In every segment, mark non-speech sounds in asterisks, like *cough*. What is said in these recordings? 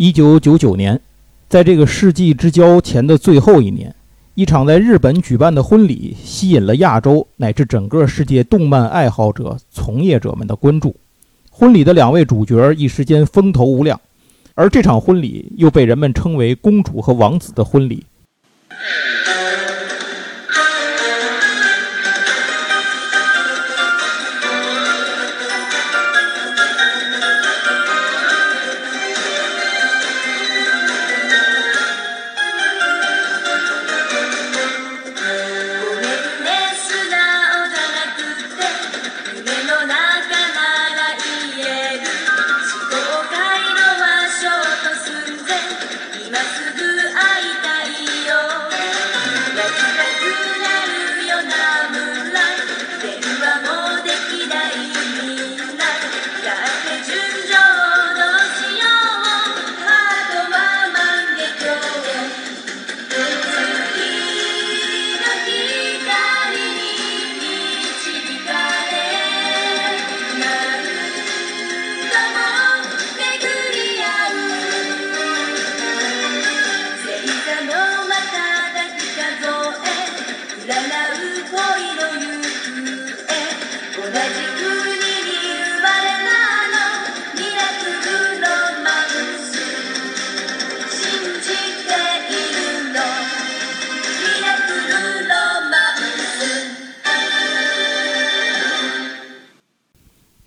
一九九九年，在这个世纪之交前的最后一年，一场在日本举办的婚礼吸引了亚洲乃至整个世界动漫爱好者、从业者们的关注。婚礼的两位主角一时间风头无量，而这场婚礼又被人们称为“公主和王子的婚礼”。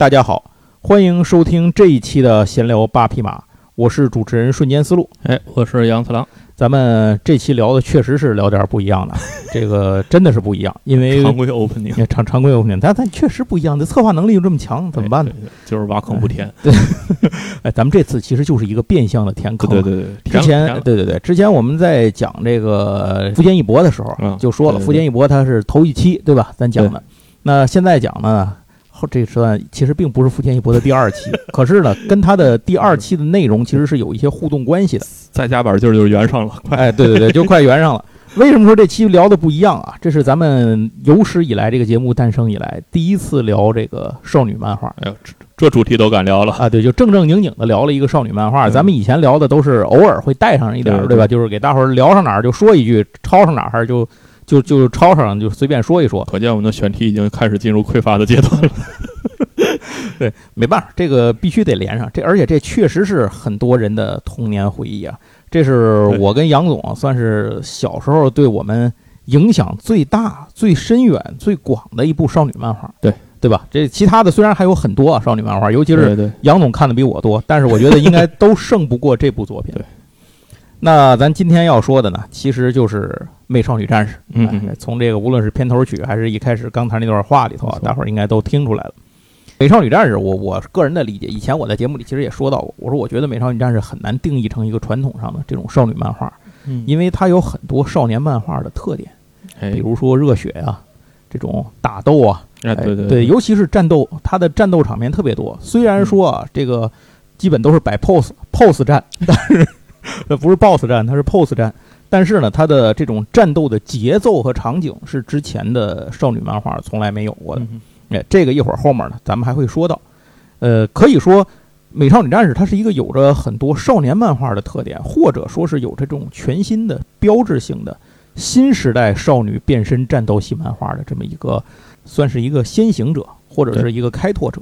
大家好，欢迎收听这一期的闲聊八匹马，我是主持人瞬间思路。哎，我是杨次郎。咱们这期聊的确实是聊点不一样的，*laughs* 这个真的是不一样，因为常规 opening，常常规 opening，但但确实不一样。这策划能力又这么强，怎么办呢？就是挖坑不填。对，*laughs* 哎，咱们这次其实就是一个变相的填坑。对对对，之前对对对，之前我们在讲这个福建一博的时候就说了，福建一博它是头一期对吧？咱讲的，那现在讲呢？这算其实并不是福建一博的第二期，可是呢，跟他的第二期的内容其实是有一些互动关系的。再加把劲儿就圆上了，快！哎，对对对，就快圆上了。为什么说这期聊的不一样啊？这是咱们有史以来这个节目诞生以来第一次聊这个少女漫画。哎呦，这这主题都敢聊了啊！对，就正正经经的聊了一个少女漫画。咱们以前聊的都是偶尔会带上一点，对吧？就是给大伙儿聊上哪儿就说一句，抄上哪儿就。就就抄上就随便说一说，可见我们的选题已经开始进入匮乏的阶段了。*laughs* 对，没办法，这个必须得连上。这而且这确实是很多人的童年回忆啊。这是我跟杨总算是小时候对我们影响最大、最深远、最广的一部少女漫画。对，对吧？这其他的虽然还有很多啊，少女漫画，尤其是杨总看的比我多，但是我觉得应该 *laughs* 都胜不过这部作品。对。那咱今天要说的呢，其实就是《美少女战士》。嗯，从这个无论是片头曲，还是一开始刚才那段话里头啊，大伙儿应该都听出来了。《美少女战士》，我我个人的理解，以前我在节目里其实也说到过，我说我觉得《美少女战士》很难定义成一个传统上的这种少女漫画，因为它有很多少年漫画的特点，比如说热血啊，这种打斗啊，对对对，尤其是战斗，它的战斗场面特别多。虽然说啊，这个基本都是摆 pose pose 战，但是。那 *laughs* 不是 BOSS 战，它是 pose 战。但是呢，它的这种战斗的节奏和场景是之前的少女漫画从来没有过的。哎，这个一会儿后面呢，咱们还会说到。呃，可以说，《美少女战士》它是一个有着很多少年漫画的特点，或者说是有这种全新的标志性的新时代少女变身战斗系漫画的这么一个，算是一个先行者或者是一个开拓者。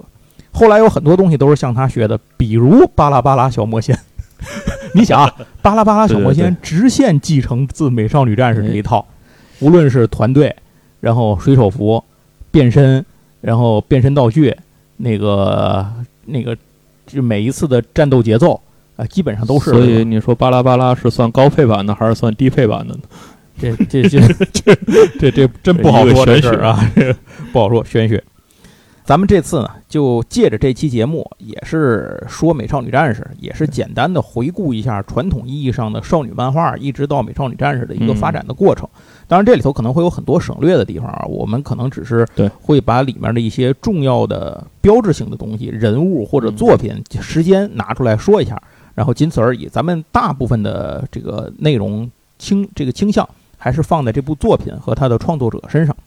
后来有很多东西都是向他学的，比如《巴拉巴拉小魔仙》。你想啊，巴拉巴拉小魔仙直线继承自美少女战士这一套，无论是团队，然后水手服、变身，然后变身道具，那个那个，就每一次的战斗节奏啊，基本上都是。所以你说巴拉巴拉是算高配版的还是算低配版的呢？这这 *laughs* 这这这这真不好说这事儿啊，不好说玄学。咱们这次呢，就借着这期节目，也是说《美少女战士》，也是简单的回顾一下传统意义上的少女漫画，一直到《美少女战士》的一个发展的过程。当然，这里头可能会有很多省略的地方啊，我们可能只是会把里面的一些重要的标志性的东西、人物或者作品、时间拿出来说一下，然后仅此而已。咱们大部分的这个内容倾这个倾向，还是放在这部作品和它的创作者身上。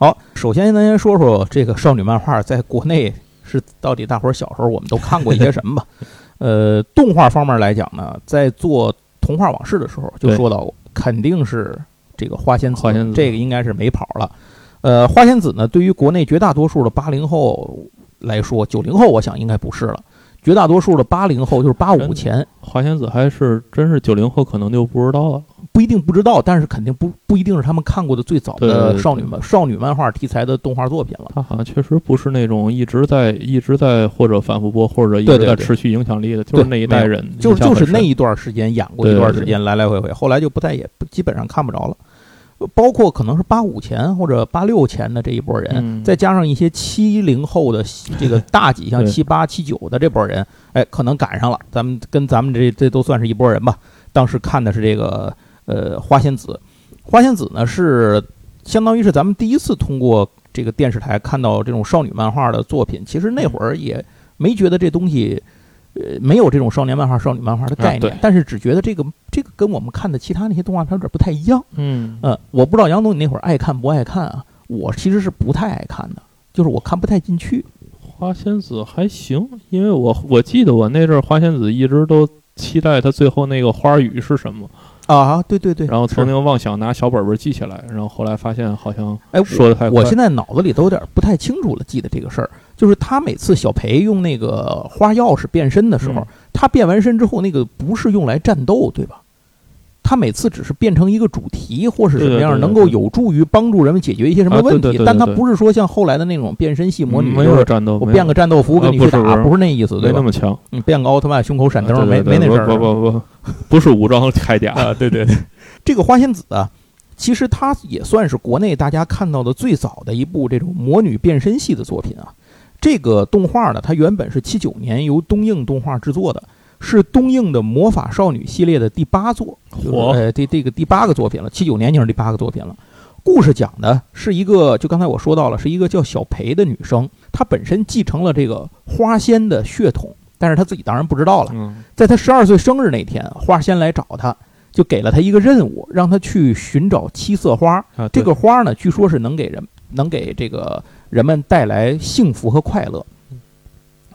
好，首先咱先说说这个少女漫画在国内是到底大伙儿小时候我们都看过一些什么吧。*laughs* 呃，动画方面来讲呢，在做童话往事的时候就说到过，肯定是这个花仙子，花仙子这个应该是没跑了。呃，花仙子呢，对于国内绝大多数的八零后来说，九零后我想应该不是了。绝大多数的八零后就是八五前，花仙子还是真是九零后可能就不知道了。不一定不知道，但是肯定不不一定是他们看过的最早的少女漫少女漫画题材的动画作品了。他好像确实不是那种一直在一直在或者反复播或者一直在持续影响力的，就是那一代人，就就是那一段时间演过一段时间，来来回回，后来就不再也不基本上看不着了。包括可能是八五前或者八六前的这一波人，嗯再加上一些七零后的这个大几，*laughs* 像七八、七九的这波人，哎，可能赶上了。咱们跟咱们这这都算是一波人吧。当时看的是这个呃花仙子，花仙子呢是相当于是咱们第一次通过这个电视台看到这种少女漫画的作品。其实那会儿也没觉得这东西。呃，没有这种少年漫画、少女漫画的概念，啊但是只觉得这个这个跟我们看的其他那些动画片有点不太一样。嗯嗯，我不知道杨总你那会儿爱看不爱看啊？我其实是不太爱看的，就是我看不太进去。花仙子还行，因为我我记得我那阵儿花仙子一直都期待它最后那个花语是什么，啊，对对对，然后曾是经妄想拿小本本记下来，然后后来发现好像哎，说的太快。我现在脑子里都有点不太清楚了，记得这个事儿，就是他每次小裴用那个花钥匙变身的时候，嗯。他变完身之后，那个不是用来战斗，对吧？他每次只是变成一个主题或是什么样，能够有助于帮助人们解决一些什么问题，但它不是说像后来的那种变身系魔女，没就是有战斗，我变个战斗服跟啊你去打，不是那意思，对吧？没那么强，你变个奥特曼胸口闪灯，没没那事儿，不不不不，不是武装铠甲，啊，对对对，*laughs* 这个花仙子啊，其实它也算是国内大家看到的最早的一部这种魔女变身系的作品啊。这个动画呢，它原本是七九年由东映动画制作的，是东映的魔法少女系列的第八作，就是嚯呃，这这个第八个作品了。七九年就是第八个作品了。故事讲的是一个，就刚才我说到了，是一个叫小裴的女生，她本身继承了这个花仙的血统，但是她自己当然不知道了。嗯在她十二岁生日那天，花仙来找她，就给了她一个任务，让她去寻找七色花。啊，这个花呢，据说是能给人能给这个人们带来幸福和快乐，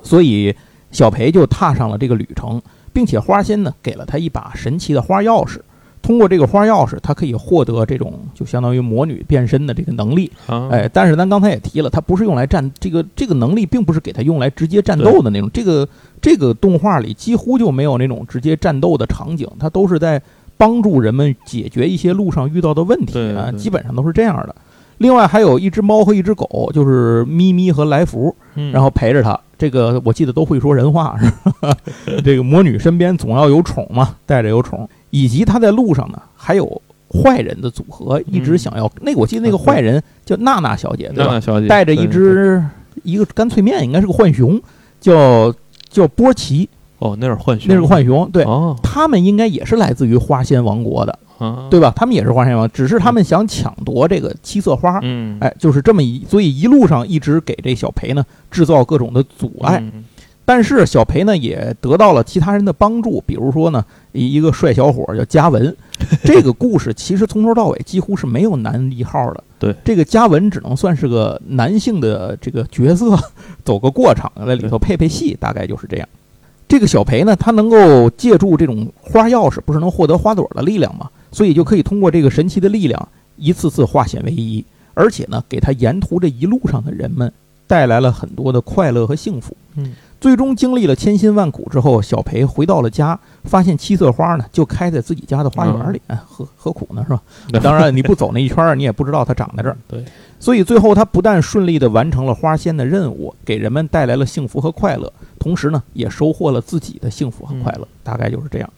所以小裴就踏上了这个旅程，并且花仙呢给了他一把神奇的花钥匙。通过这个花钥匙，他可以获得这种就相当于魔女变身的这个能力。啊，哎，但是咱刚才也提了，它不是用来战这个这个能力，并不是给它用来直接战斗的那种。这个这个动画里几乎就没有那种直接战斗的场景，它都是在帮助人们解决一些路上遇到的问题啊，基本上都是这样的。另外还有一只猫和一只狗，就是咪咪和来福，嗯然后陪着它。这个我记得都会说人话，是吧？这个魔女身边总要有宠嘛，带着有宠，以及她在路上呢还有坏人的组合，一直嗯想要、那个我记得那个坏人叫娜娜小姐，对吧？娜娜小姐带着一只一个干脆面，应该是个浣熊，叫叫波奇，哦，那是浣熊，那是个浣熊。对，哦他们应该也是来自于花仙王国的，啊，对吧？他们也是花仙王，只是他们想抢夺这个七色花。嗯，哎，就是这么一，所以一路上一直给这小裴呢制造各种的阻碍。嗯但是小裴呢也得到了其他人的帮助，比如说呢一一个帅小伙叫嘉文。*laughs* 这个故事其实从头到尾几乎是没有男一号的。对，这个嘉文只能算是个男性的这个角色，走个过场，在里头配配戏，大概就是这样。这个小裴呢，他能够借助这种花钥匙，不是能获得花朵的力量吗？所以就可以通过这个神奇的力量，一次次化险为夷，而且呢，给他沿途这一路上的人们带来了很多的快乐和幸福。嗯，最终经历了千辛万苦之后，小裴回到了家，发现七色花呢就开在自己家的花园里，哎何何苦呢，是吧？对当然，你不走那一圈儿，你也不知道它长在这儿。对，所以最后他不但顺利地完成了花仙的任务，给人们带来了幸福和快乐，同时呢，也收获了自己的幸福和快乐。大概就是这样。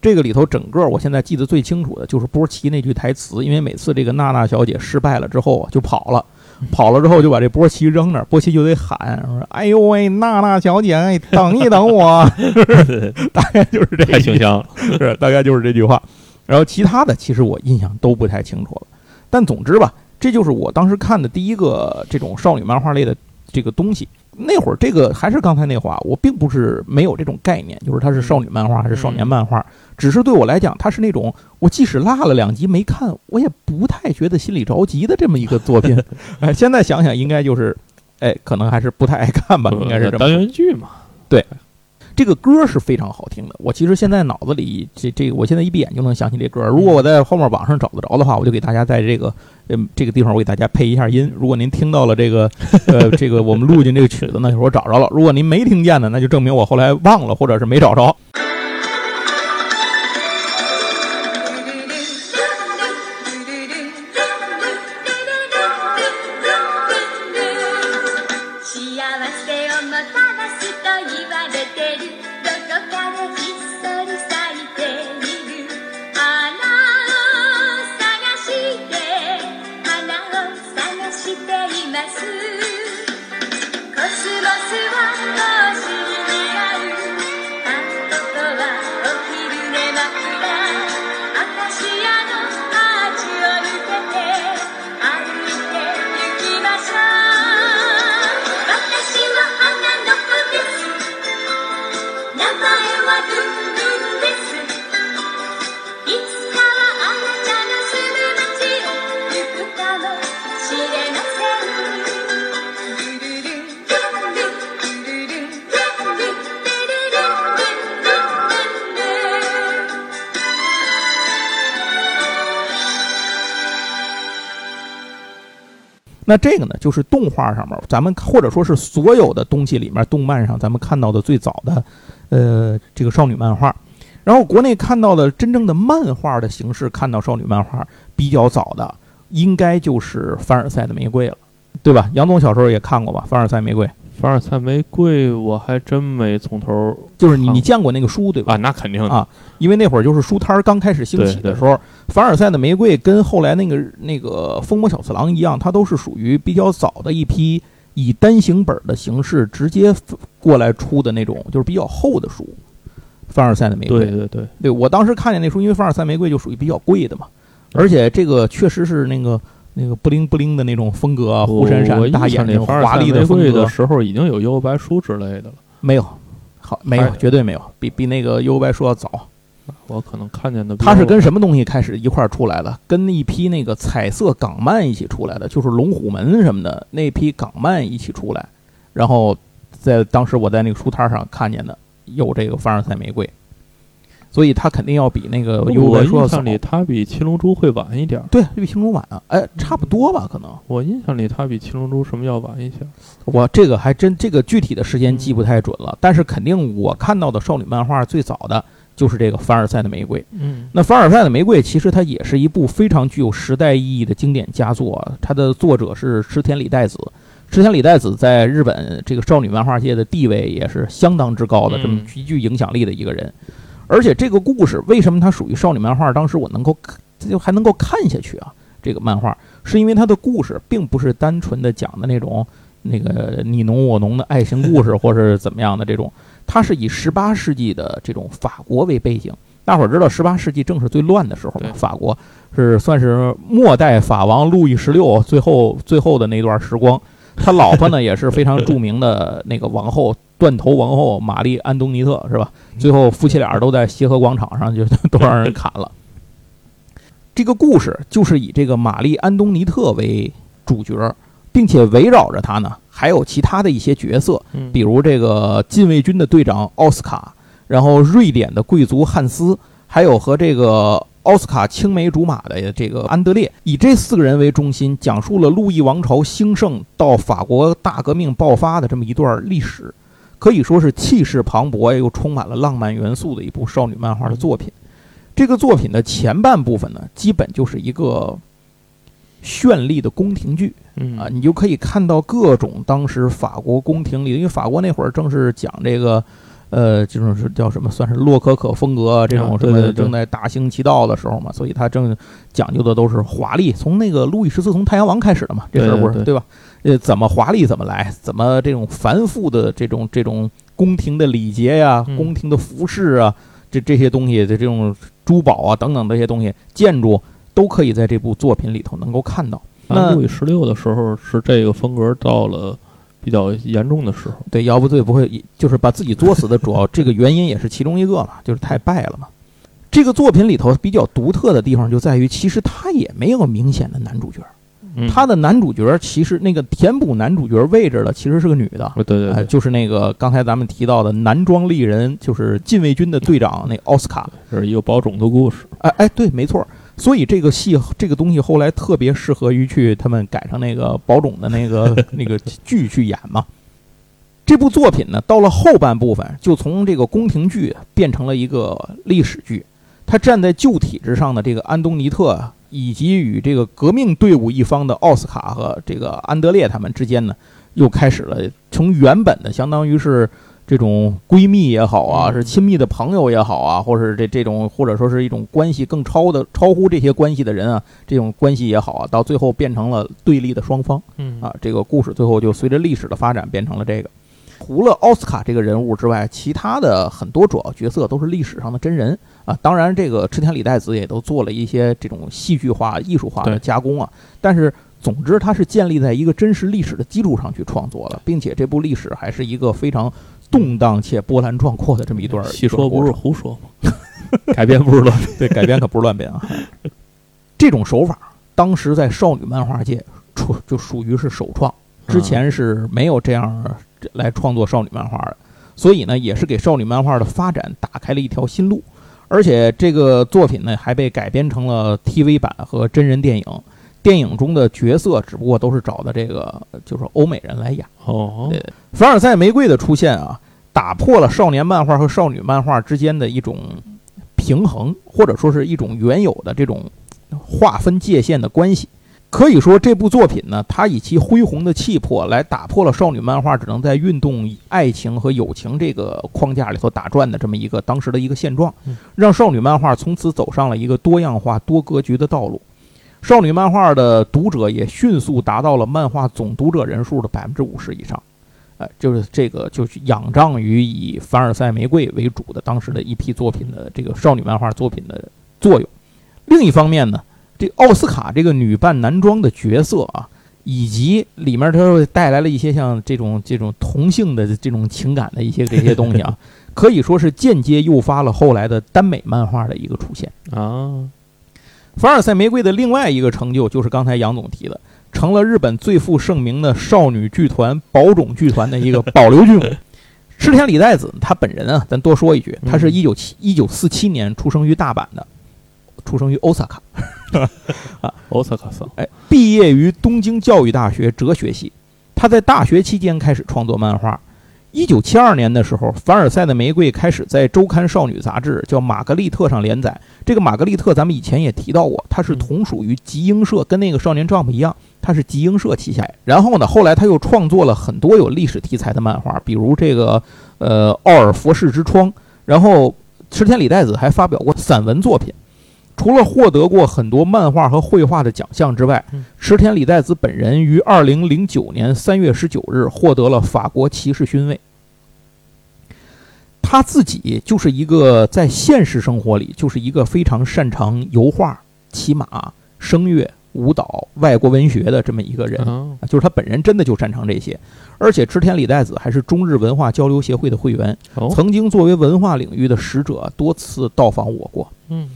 这个里头整个我现在记得最清楚的就是波奇那句台词，因为每次这个娜娜小姐失败了之后啊，就跑了。跑了之后就把这波奇扔那儿，波奇就得喊说：“哎呦喂，娜娜小姐，哎，等一等我。*laughs* ”大概就是这太形象了，是大概就是这句话。然后其他的其实我印象都不太清楚了，但总之吧，这就是我当时看的第一个这种少女漫画类的这个东西。那会儿这个还是刚才那话，我并不是没有这种概念，就是它是少女漫画还是少年漫画，只是对我来讲，它是那种我即使落了两集没看，我也不太觉得心里着急的这么一个作品。*laughs* 哎，现在想想应该就是，哎，可能还是不太爱看吧，应该是这么单元剧嘛，这个歌是非常好听的。我其实现在脑子里这这个，我现在一闭眼就能想起这歌。如果我在后面网上找得着的话，我就给大家在这个嗯这个地方我给大家配一下音。如果您听到了这个 *laughs* 呃这个我们录进这个曲子呢，就是我找着了；如果您没听见呢，那就证明我后来忘了或者是没找着。就是动画上面，咱们或者说是所有的东西里面，动漫上咱们看到的最早的，呃，这个少女漫画。然后国内看到的真正的漫画的形式，看到少女漫画比较早的，应该就是凡尔赛的玫瑰了，对吧？杨总小时候也看过吧？凡尔赛玫瑰。凡尔赛玫瑰，我还真没从头，就是你你见过那个书对吧？啊，那肯定啊，因为那会儿就是书摊儿刚开始兴起的时候，凡尔赛的玫瑰跟后来那个那个疯魔小次郎一样，它都是属于比较早的一批以单行本的形式直接过来出的那种，就是比较厚的书。凡尔赛的玫瑰，对对对，对我当时看见那书，因为凡尔赛玫瑰就属于比较贵的嘛，而且这个确实是那个。那个布灵布灵的那种风格，忽闪闪大眼睛，华丽的风格的时候，已经有幽白书之类的了。没有，好，没有，绝对没有，比比那个幽白书要早。我可能看见的。它是跟什么东西开始一块儿出来的？跟一批那个彩色港漫一起出来的，就是龙虎门什么的那批港漫一起出来。然后在当时我在那个书摊上看见的有这个凡尔赛玫瑰。所以它肯定要比那个幽白说印象里，它比七龙珠会晚一点。对，比七龙珠晚啊，哎，差不多吧，可能。我印象里，它比七龙珠什么要晚一些。我这个还真这个具体的时间记不太准了，但是肯定我看到的少女漫画最早的就是这个凡尔赛的玫瑰。嗯，那凡尔赛的玫瑰其实它也是一部非常具有时代意义的经典佳作。它的作者是池田理代子，池田理代子在日本这个少女漫画界的地位也是相当之高的，这么极具影响力的一个人。而且这个故事为什么它属于少女漫画？当时我能够就还能够看下去啊？这个漫画是因为它的故事并不是单纯的讲的那种那个你侬我侬的爱情故事，或是怎么样的这种，它是以十八世纪的这种法国为背景。大伙儿知道，十八世纪正是最乱的时候嘛，法国是算是末代法王路易十六最后最后的那段时光。他老婆呢也是非常著名的那个王后。断头王后玛丽安东尼特是吧？最后夫妻俩都在协和广场上就 *laughs* 都让人砍了。这个故事就是以这个玛丽安东尼特为主角，并且围绕着她呢还有其他的一些角色，比如这个禁卫军的队长奥斯卡，然后瑞典的贵族汉斯，还有和这个奥斯卡青梅竹马的这个安德烈，以这四个人为中心，讲述了路易王朝兴盛到法国大革命爆发的这么一段历史。可以说是气势磅礴又充满了浪漫元素的一部少女漫画的作品。这个作品的前半部分呢，基本就是一个绚丽的宫廷剧，啊，你就可以看到各种当时法国宫廷里，因为法国那会儿正是讲这个，呃，这种是叫什么，算是洛可可风格这种什么正在大行其道的时候嘛，所以他正讲究的都是华丽，从那个路易十四从太阳王开始的嘛，这事儿不是对吧？呃，怎么华丽怎么来，怎么这种繁复的这种这种宫廷的礼节呀，宫廷的服饰啊，这这些东西的这种珠宝啊等等这些东西，建筑都可以在这部作品里头能够看到。那路易十六的时候是这个风格到了比较严重的时候，对，要不对不会就是把自己作死的主要这个原因也是其中一个嘛，就是太败了嘛。这个作品里头比较独特的地方就在于，其实他也没有明显的男主角。嗯他的男主角其实那个填补男主角位置的其实是个女的，哎，对对对，就是那个刚才咱们提到的男装丽人，就是禁卫军的队长那奥斯卡。这是一个保种的故事。哎哎，对，没错。所以这个戏这个东西后来特别适合于去他们改成那个保种的那个 *laughs* 那个剧去演嘛。这部作品呢，到了后半部分就从这个宫廷剧变成了一个历史剧。他站在旧体制上的这个安东尼特，以及与这个革命队伍一方的奥斯卡和这个安德烈他们之间呢，又开始了从原本的相当于是这种闺蜜也好啊，嗯是亲密的朋友也好啊，或者是这这种或者说是一种关系更超的超乎这些关系的人啊，这种关系也好啊，到最后变成了对立的双方嗯啊。这个故事最后就随着历史的发展变成了这个。除了奥斯卡这个人物之外，其他的很多主要角色都是历史上的真人啊。当然，这个池田理代子也都做了一些这种戏剧化、艺术化的加工啊。但是，总之，它是建立在一个真实历史的基础上去创作的，并且这部历史还是一个非常动荡且波澜壮阔的这么一段儿。细说不是胡说吗？*laughs* 改编不是乱编。*laughs* 对改编可不是乱编啊。这种手法当时在少女漫画界出就属于是首创，之前是没有这样来创作少女漫画的，所以呢，也是给少女漫画的发展打开了一条新路。而且这个作品呢，还被改编成了 TV 版和真人电影。电影中的角色只不过都是找的这个就是欧美人来演。哦，凡尔赛玫瑰的出现啊，打破了少年漫画和少女漫画之间的一种平衡，或者说是一种原有的这种划分界限的关系。可以说，这部作品呢，它以其恢宏的气魄来打破了少女漫画只能在运动、爱情和友情这个框架里头打转的这么一个当时的一个现状嗯，让少女漫画从此走上了一个多样化、多格局的道路。少女漫画的读者也迅速达到了漫画总读者人数的百分之五十以上。呃，就是这个，就是仰仗于以凡尔赛玫瑰为主的当时的一批作品的这个少女漫画作品的作用。另一方面呢，这奥斯卡这个女扮男装的角色啊，以及里面它带来了一些像这种这种同性的这种情感的一些这些东西啊，*laughs* 可以说是间接诱发了后来的耽美漫画的一个出现。啊，凡尔赛玫瑰的另外一个成就，就是刚才杨总提的，成了日本最负盛名的少女剧团宝冢剧团的一个 *laughs* 保留剧目。池田理代子她本人啊，咱多说一句，她是一九七一九四七年出生于大阪的，出生于欧萨卡，欧萨卡桑，哎，毕业于东京教育大学哲学系。她在大学期间开始创作漫画。一九七二年的时候，凡尔赛的玫瑰开始在周刊少女杂志叫《玛格丽特》上连载。这个玛格丽特咱们以前也提到过，它是同属于集英社，跟那个少年 Jump 一样，它是集英社旗下。然后呢，后来他又创作了很多有历史题材的漫画，比如这个呃《奥尔佛士之窗》，然后池田理代子还发表过散文作品。除了获得过很多漫画和绘画的奖项之外嗯，池田理代子本人于二零零九年三月十九日获得了法国骑士勋位。他自己就是一个在现实生活里就是一个非常擅长油画、骑马、声乐、舞蹈、外国文学的这么一个人。就是他本人真的就擅长这些，而且池田理代子还是中日文化交流协会的会员，哦，曾经作为文化领域的使者多次到访我国。嗯，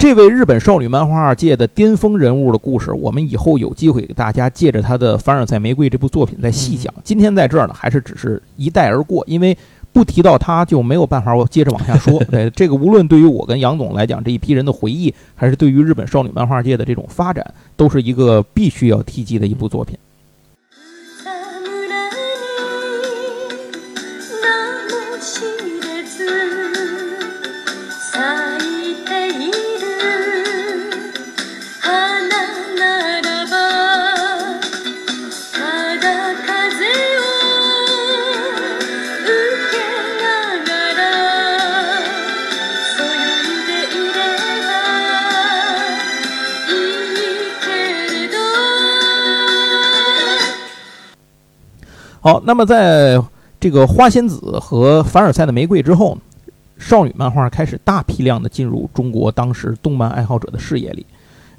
这位日本少女漫画界的巅峰人物的故事，我们以后有机会给大家借着他的《凡尔赛玫瑰》这部作品再细讲。今天在这儿呢，还是只是一带而过，因为不提到他就没有办法我接着往下说。*laughs* 对这个，无论对于我跟杨总来讲，这一批人的回忆，还是对于日本少女漫画界的这种发展，都是一个必须要提及的一部作品。草好，那么在这个花仙子和凡尔赛的玫瑰之后，少女漫画开始大批量的进入中国当时动漫爱好者的视野里。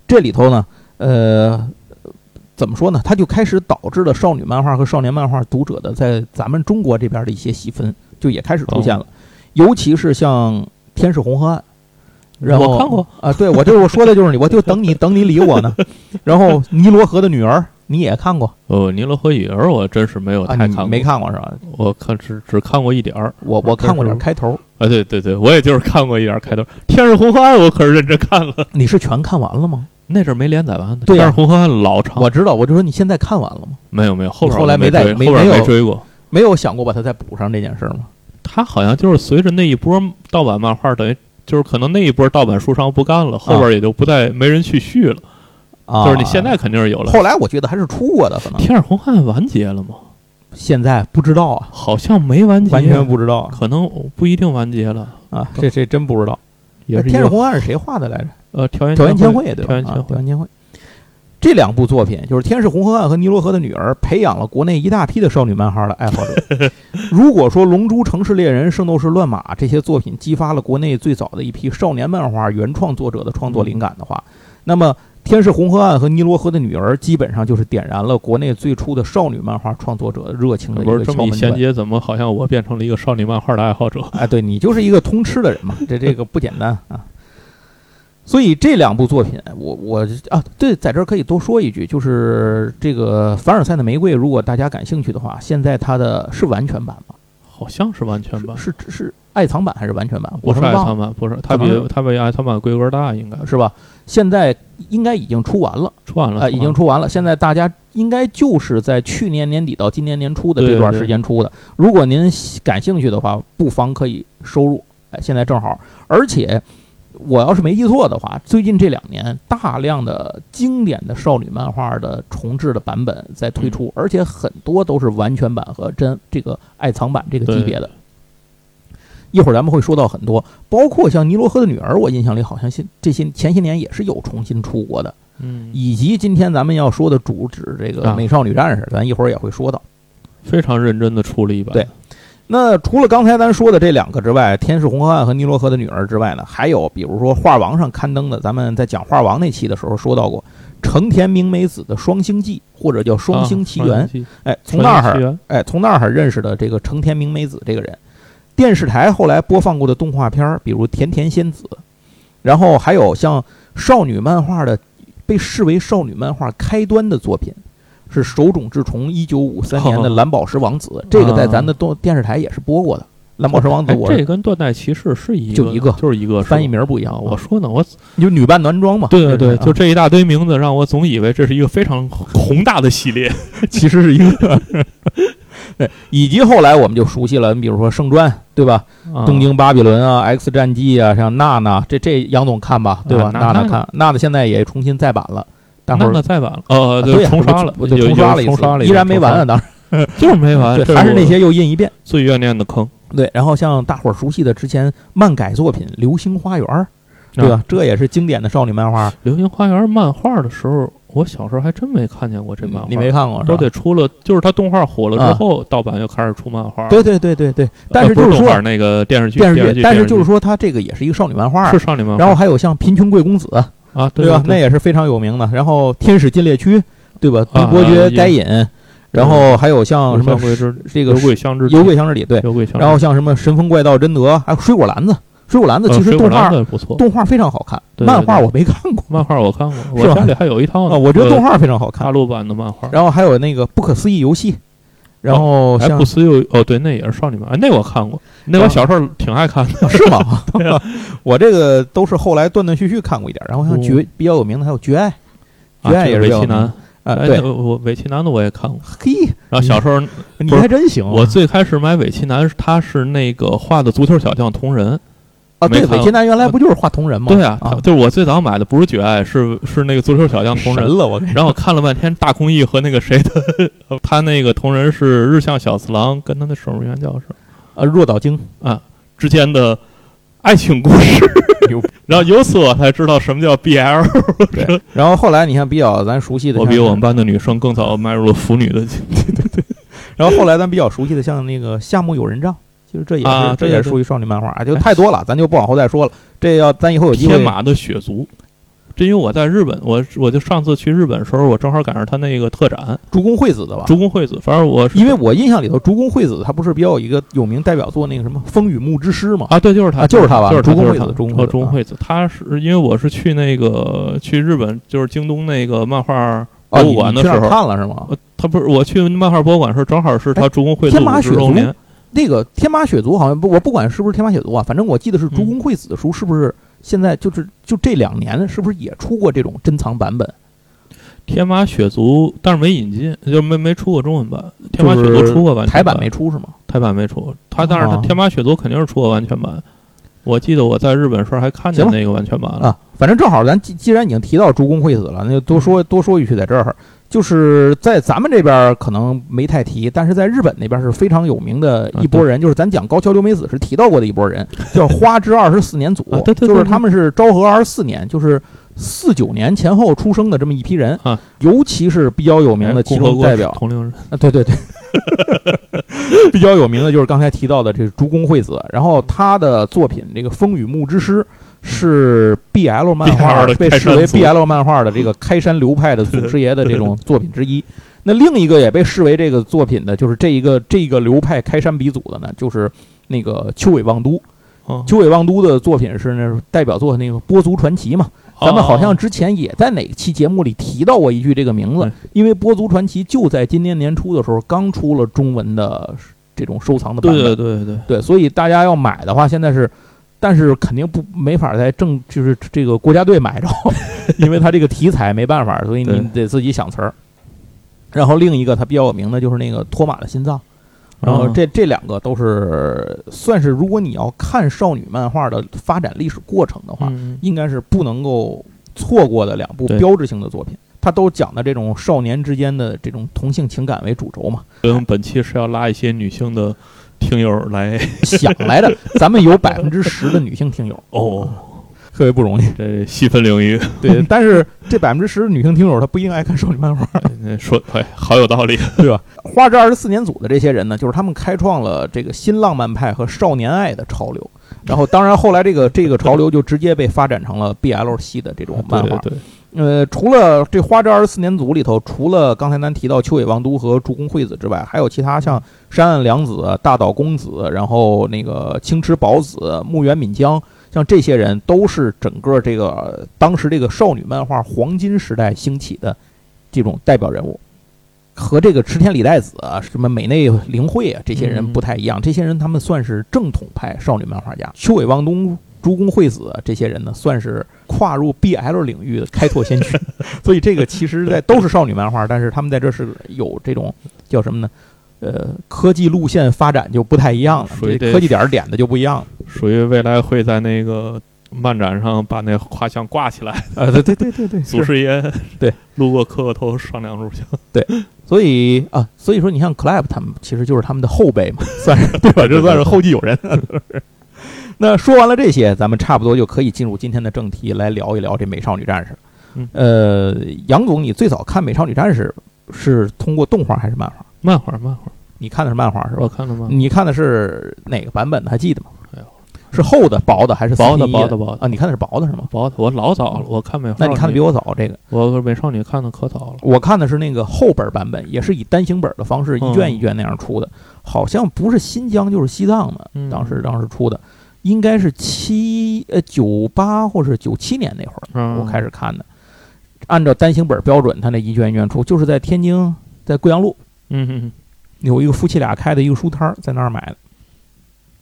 这里头呢，呃，怎么说呢？它就开始导致了少女漫画和少年漫画读者的在咱们中国这边的一些细分，就也开始出现了。尤其是像《天使红河岸》，然后我看过啊，对我就是我说的就是你，我就等你等你理我呢。*laughs* 然后尼罗河的女儿你也看过哦，尼罗河女儿我真是没有太看过，没看过是吧？我看只只看过一点儿。我我看过点儿开头，啊，对对对，我也就是看过一点儿开头，《天是红河岸》我可是认真看了，你是全看完了吗？那阵儿没连载完的。天是红河岸》老长，我知道，我就说你现在看完了吗？没有没有，后边后来没再没没有追过。没有想过把它再补上这件事儿吗？他好像就是随着那一波盗版漫画，等于就是可能那一波盗版书商不干了，后边也就不再没人去续了。啊，就是你现在肯定是有了。后来我觉得还是出过的，可能天使红河岸完结了吗？现在不知道啊，好像没完结，完全不知道可能不一定完结了。啊，这这真不知道。也是天使红岸是谁画的来着？呃条件条件千惠惠对吧？啊条件千惠条件千惠。这两部作品就是《天使红河岸》和《尼罗河的女儿》，培养了国内一大批的少女漫画的爱好者。*laughs* 如果说《龙珠》《城市猎人》《圣斗士乱马》这些作品激发了国内最早的一批少年漫画原创作者的创作灵感的话，那么《天使红河岸》和《尼罗河的女儿》基本上就是点燃了国内最初的少女漫画创作者的热情的一不个是这么一衔敲门砖。接，怎么好像我变成了一个少女漫画的爱好者？哎，对你就是一个通吃的人嘛，这这个不简单啊。所以这两部作品，我我啊，对，在这儿可以多说一句，就是这个凡尔赛的玫瑰，如果大家感兴趣的话，现在它的是完全版吗？好像是完全版，是是是爱藏版还是完全版？不是爱藏版，不是，它比它比爱藏版规格大，应该是吧？现在应该已经出完了，出完了啊，已经出完了。现在大家应该就是在去年年底到今年年初的这段时间出的。如果您感兴趣的话，不妨可以收入。哎，现在正好，而且我要是没记错的话，最近这两年大量的经典的少女漫画的重制的版本在推出，而且很多都是完全版和真这个爱藏版这个级别的。一会儿咱们会说到很多，包括像尼罗河的女儿，我印象里好像现这些前些年也是有重新出过的。嗯，以及今天咱们要说的主旨这个啊美少女战士，咱一会儿也会说到。非常认真的出了一版。对那除了刚才咱说的这两个之外，《天使红河岸》和《尼罗河的女儿》之外呢，还有比如说画王上刊登的，咱们在讲画王那期的时候说到过成田明美子的《双星记》，或者叫《双星奇缘》啊。哎，从那儿哎从那儿认识的这个成田明美子这个人。电视台后来播放过的动画片儿，比如《甜甜仙子》，然后还有像少女漫画的被视为少女漫画开端的作品，是手冢治虫一九五三年的《蓝宝石王子 *laughs*》，这个在咱的动电视台也是播过的。蓝宝石王子哎，我这跟断代骑士是一就一个就是一个翻译名不一样，我说呢，我就女扮男装嘛。对对对，就这一大堆名字，让我总以为这是一个非常宏大的系列。*laughs* 其实是一个。对，*laughs* 以及后来我们就熟悉了，你比如说《圣传》，对吧？啊东京巴比伦啊，《X 战记》啊，像娜娜，这这杨总看吧，对吧？啊娜娜看，娜娜现在也重新再版了，大伙儿个再版了，呃，啊对重刷了，我就重刷了一次重刷了，依然没完啊，啊，当然，*laughs* 就是没完，对，还是那些又印一遍。最怨念的坑，对，然后像大伙儿熟悉的之前漫改作品《流星花园》，对吧啊？这也是经典的少女漫画，《流星花园》漫画的时候，我小时候还真没看见过这漫画，你没看过是都？得出了，就是它动画火了之啊后，盗版又开始出漫画。对对对对对，但呃是就是说那个电视剧，电视视剧，但是就是说说它这个也是一个少女漫画是，少女漫画，然后还有像《贫穷贵公子》，啊，对吧？那也是非常有名的。然后《天使禁猎区》，对吧？啊独伯爵该隐，然后还有像什么这个有鬼相之有鬼相之里，对，然后像什么神风怪盗贞德，还有水果篮子。水果篮子呃其实动画不错，动画非常好看，对对漫画我没看过漫画我看过，我家里还有一套呢。啊，我觉得动画画非常好看大。陆版的漫画，然后还有那个不可思议游戏，然后不思有哦，对，那也是少女漫，哎，那我看过，那我小时候挺爱看的。*laughs* 是吗？*laughs* *laughs* 我这个都是后来断断续续看过一点。然后像哦绝比较有名的还有绝爱，啊绝爱也是这个围棋男，比较有名啊，哎，对那，我围棋男的我也看过。嘿，然后小时候你还真行啊。我最开始买围棋男，他是那个画的足球小将同人。啊，对，没看韦奇男原来不就是画同人吗？对啊，啊，就是我最早买的不是绝爱，是是那个足球小将同人。了，我然后看了半天大空翼和那个谁的，他那个同人是日向小次郎，跟他的守门员叫什么啊，若岛京啊之间的爱情故事。*laughs* 然后由此我才知道什么叫 BL。对，然后后来你看比较咱熟悉的，我比我们，班的女生更早迈入了腐女的 *laughs* 对对对。然后后来咱比较熟悉的像那个夏目友人帐，其实这也是这也是属于少女漫画啊，就太多了，咱就不往后再说了。这要咱以后有机会天马的血族，这因为我在日本，我我就上次去日本的时候，我正好赶上他那个特展，竹宫惠子的吧？竹宫惠子，反正我是因为我印象里头，竹宫惠子她不是比较有一个有名代表作那个什么《风雨木之诗》吗？啊，对，就是他，啊就是他吧就是竹宫惠子竹宫惠子他是因为我是去那个去日本，就是京东那个漫画啊，博物馆的时候，看了是吗？呃他不是我去漫画博物馆的时候，正好是他哎竹宫惠子天马雪族五十周年，那个天马血族好像不，我不管是不是天马血族啊，反正我记得是竹宫惠子的书，是不是现在就是就这两年是不是也出过这种珍藏版本？天马血族，但是没引进，就没没出过中文版。天马血族出过完台版没出是吗？台版没出，他但是他哦天马血族肯定是出过完全版。我记得我在日本时候还看见那个完全版了。啊，反正正好咱既既然已经提到竹宫惠子了，那就多说多说一句，在这儿就是在咱们这边可能没太提，但是在日本那边是非常有名的一波人，就是咱讲高桥留美子是提到过的一波人，叫花之二十四年组，啊对对。对就是他们是昭和二十四年，就是四九年前后出生的这么一批人，啊。尤其是比较有名的其哎共和国中代表，同龄人，啊，对对对，*laughs* 比较有名的就是刚才提到的这个竹宫惠子，然后他的作品这个《风雨木之诗》是 BL 漫画的被视为 BL 漫画的这个开山流派的祖师爷的这种作品之一。*laughs* 那另一个也被视为这个作品的，就是这一个这个流派开山鼻祖的呢，就是那个秋尾望都。哦。秋尾望都的作品是那代表作那个《波族传奇》嘛，咱们好像哦之前也在哪期节目里提到过一句这个名字嗯，因为《波族传奇》就在今年年初的时候刚出了中文的这种收藏的版对本，对对对，对所以大家要买的话，现在是，但是肯定不没法在正就是这个国家队买着，*laughs* 因为他这个题材没办法，所以你得自己想词儿。然后另一个他比较有名的就是那个托马的心脏，然后哦这这两个都是算是如果你要看少女漫画的发展历史过程的话，嗯应该是不能够错过的两部标志性的作品。它都讲的这种少年之间的这种同性情感为主轴嘛。所以我们本期是要拉一些女性的听友来想来的，*laughs* 咱们有百分之十的女性听友，哦，特别不容易。这细分领域，对，但是这百分之十的女性听友，她不一定爱看少女漫画，*laughs* 哎说哎，好有道理。对吧？花之二十四年组的这些人呢，就是他们开创了这个新浪漫派和少年爱的潮流。然后，当然后来这个这个潮流就直接被发展成了 BL 系的这种漫画。对对对，呃，除了这花之二十四年组里头，除了刚才咱提到秋尾望都和竹宫惠子之外，还有其他像山岸良子、大岛公子，然后那个青池保子、木原敏江，像这些人都是整个这个当时这个少女漫画黄金时代兴起的这种代表人物。和这个池田理代子啊、什么美内玲惠啊这些人不太一样，这些人他们算是正统派少女漫画家。秋尾望东、竹宫惠子啊这些人呢，算是跨入 BL 领域的开拓先驱。*laughs* 所以这个其实在都是少女漫画，但是他们在这是有这种叫什么呢？呃，科技路线发展就不太一样了，属于科技点点的就不一样了。属于未来会在那个漫展上把那画像挂起来，啊，对对对对对，祖师爷对路过磕个头上两炷香。所以啊，所以说你像 Clap 他们其实就是他们的后辈嘛，算是对吧？这算是后继有人。*laughs* 那说完了这些，咱们差不多就可以进入今天的正题，来聊一聊这《美少女战士》。嗯呃，杨总，你最早看《美少女战士》是通过动画还是漫画？漫画，漫画，你看的是漫画是吧我？看了吗？你看的是哪个版本的？还记得吗？哎呦是厚的、薄的还是薄的，4:1薄的，薄的啊？你看的是薄的是吗？薄的，我老早了，我看美少女。那你看的比我早。这个我美少女看的可早了。我看的是那个厚本版本，也是以单行本的方式一卷一卷那样出的，好像不是新疆就是西藏的，嗯当时当时出的，应该是七呃九八或是九七年那会儿嗯，我开始看的，按照单行本标准，他那一卷一卷出，就是在天津在贵阳路嗯哼有一个夫妻俩开的一个书摊儿，在那儿买的，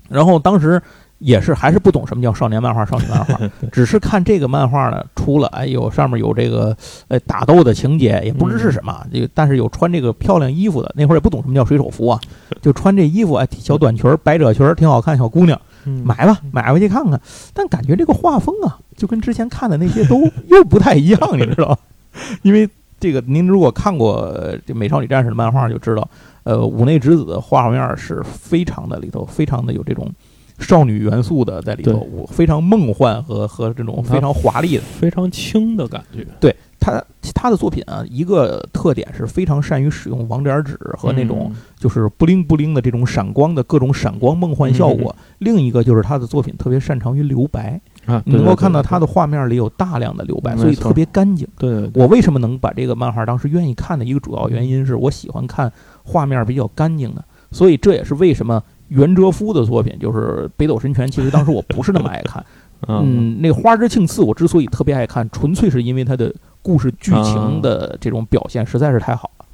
然后当时。也是还是不懂什么叫少年漫画、少女漫画，*laughs* 只是看这个漫画呢出了，哎有上面有这个呃打斗的情节，也不知是什么，就但是有穿这个漂亮衣服的，那会儿也不懂什么叫水手服啊，就穿这衣服，哎，小短裙儿、百褶裙儿，挺好看，小姑娘，嗯买吧，买回去看看。但感觉这个画风啊，就跟之前看的那些都 *laughs* 又不太一样，你知道吗？*laughs* 因为这个您如果看过呃这《美少女战士》的漫画，就知道，呃，五内直子的画面是非常的里头，非常的有这种。少女元素的在里头，非常梦幻和和这种非常华丽的，非常轻的感觉。他他的作品啊，一个特点是非常善于使用网点纸和那种就是不灵不灵的这种闪光的各种闪光梦幻效果。另一个就是他的作品特别擅长于留白，啊，你能够看到他他的画面里有大量的留白，所以特别干净。对对对我为什么能把这个漫画当时愿意看的一个主要原因是我喜欢看画面比较干净的，所以这也是为什么袁哲夫的作品就是《北斗神拳》，其实当时我不是那么爱看。*laughs* 嗯嗯，那个《花之庆次》我之所以特别爱看，纯粹是因为他的故事剧情的这种表现实在是太好了。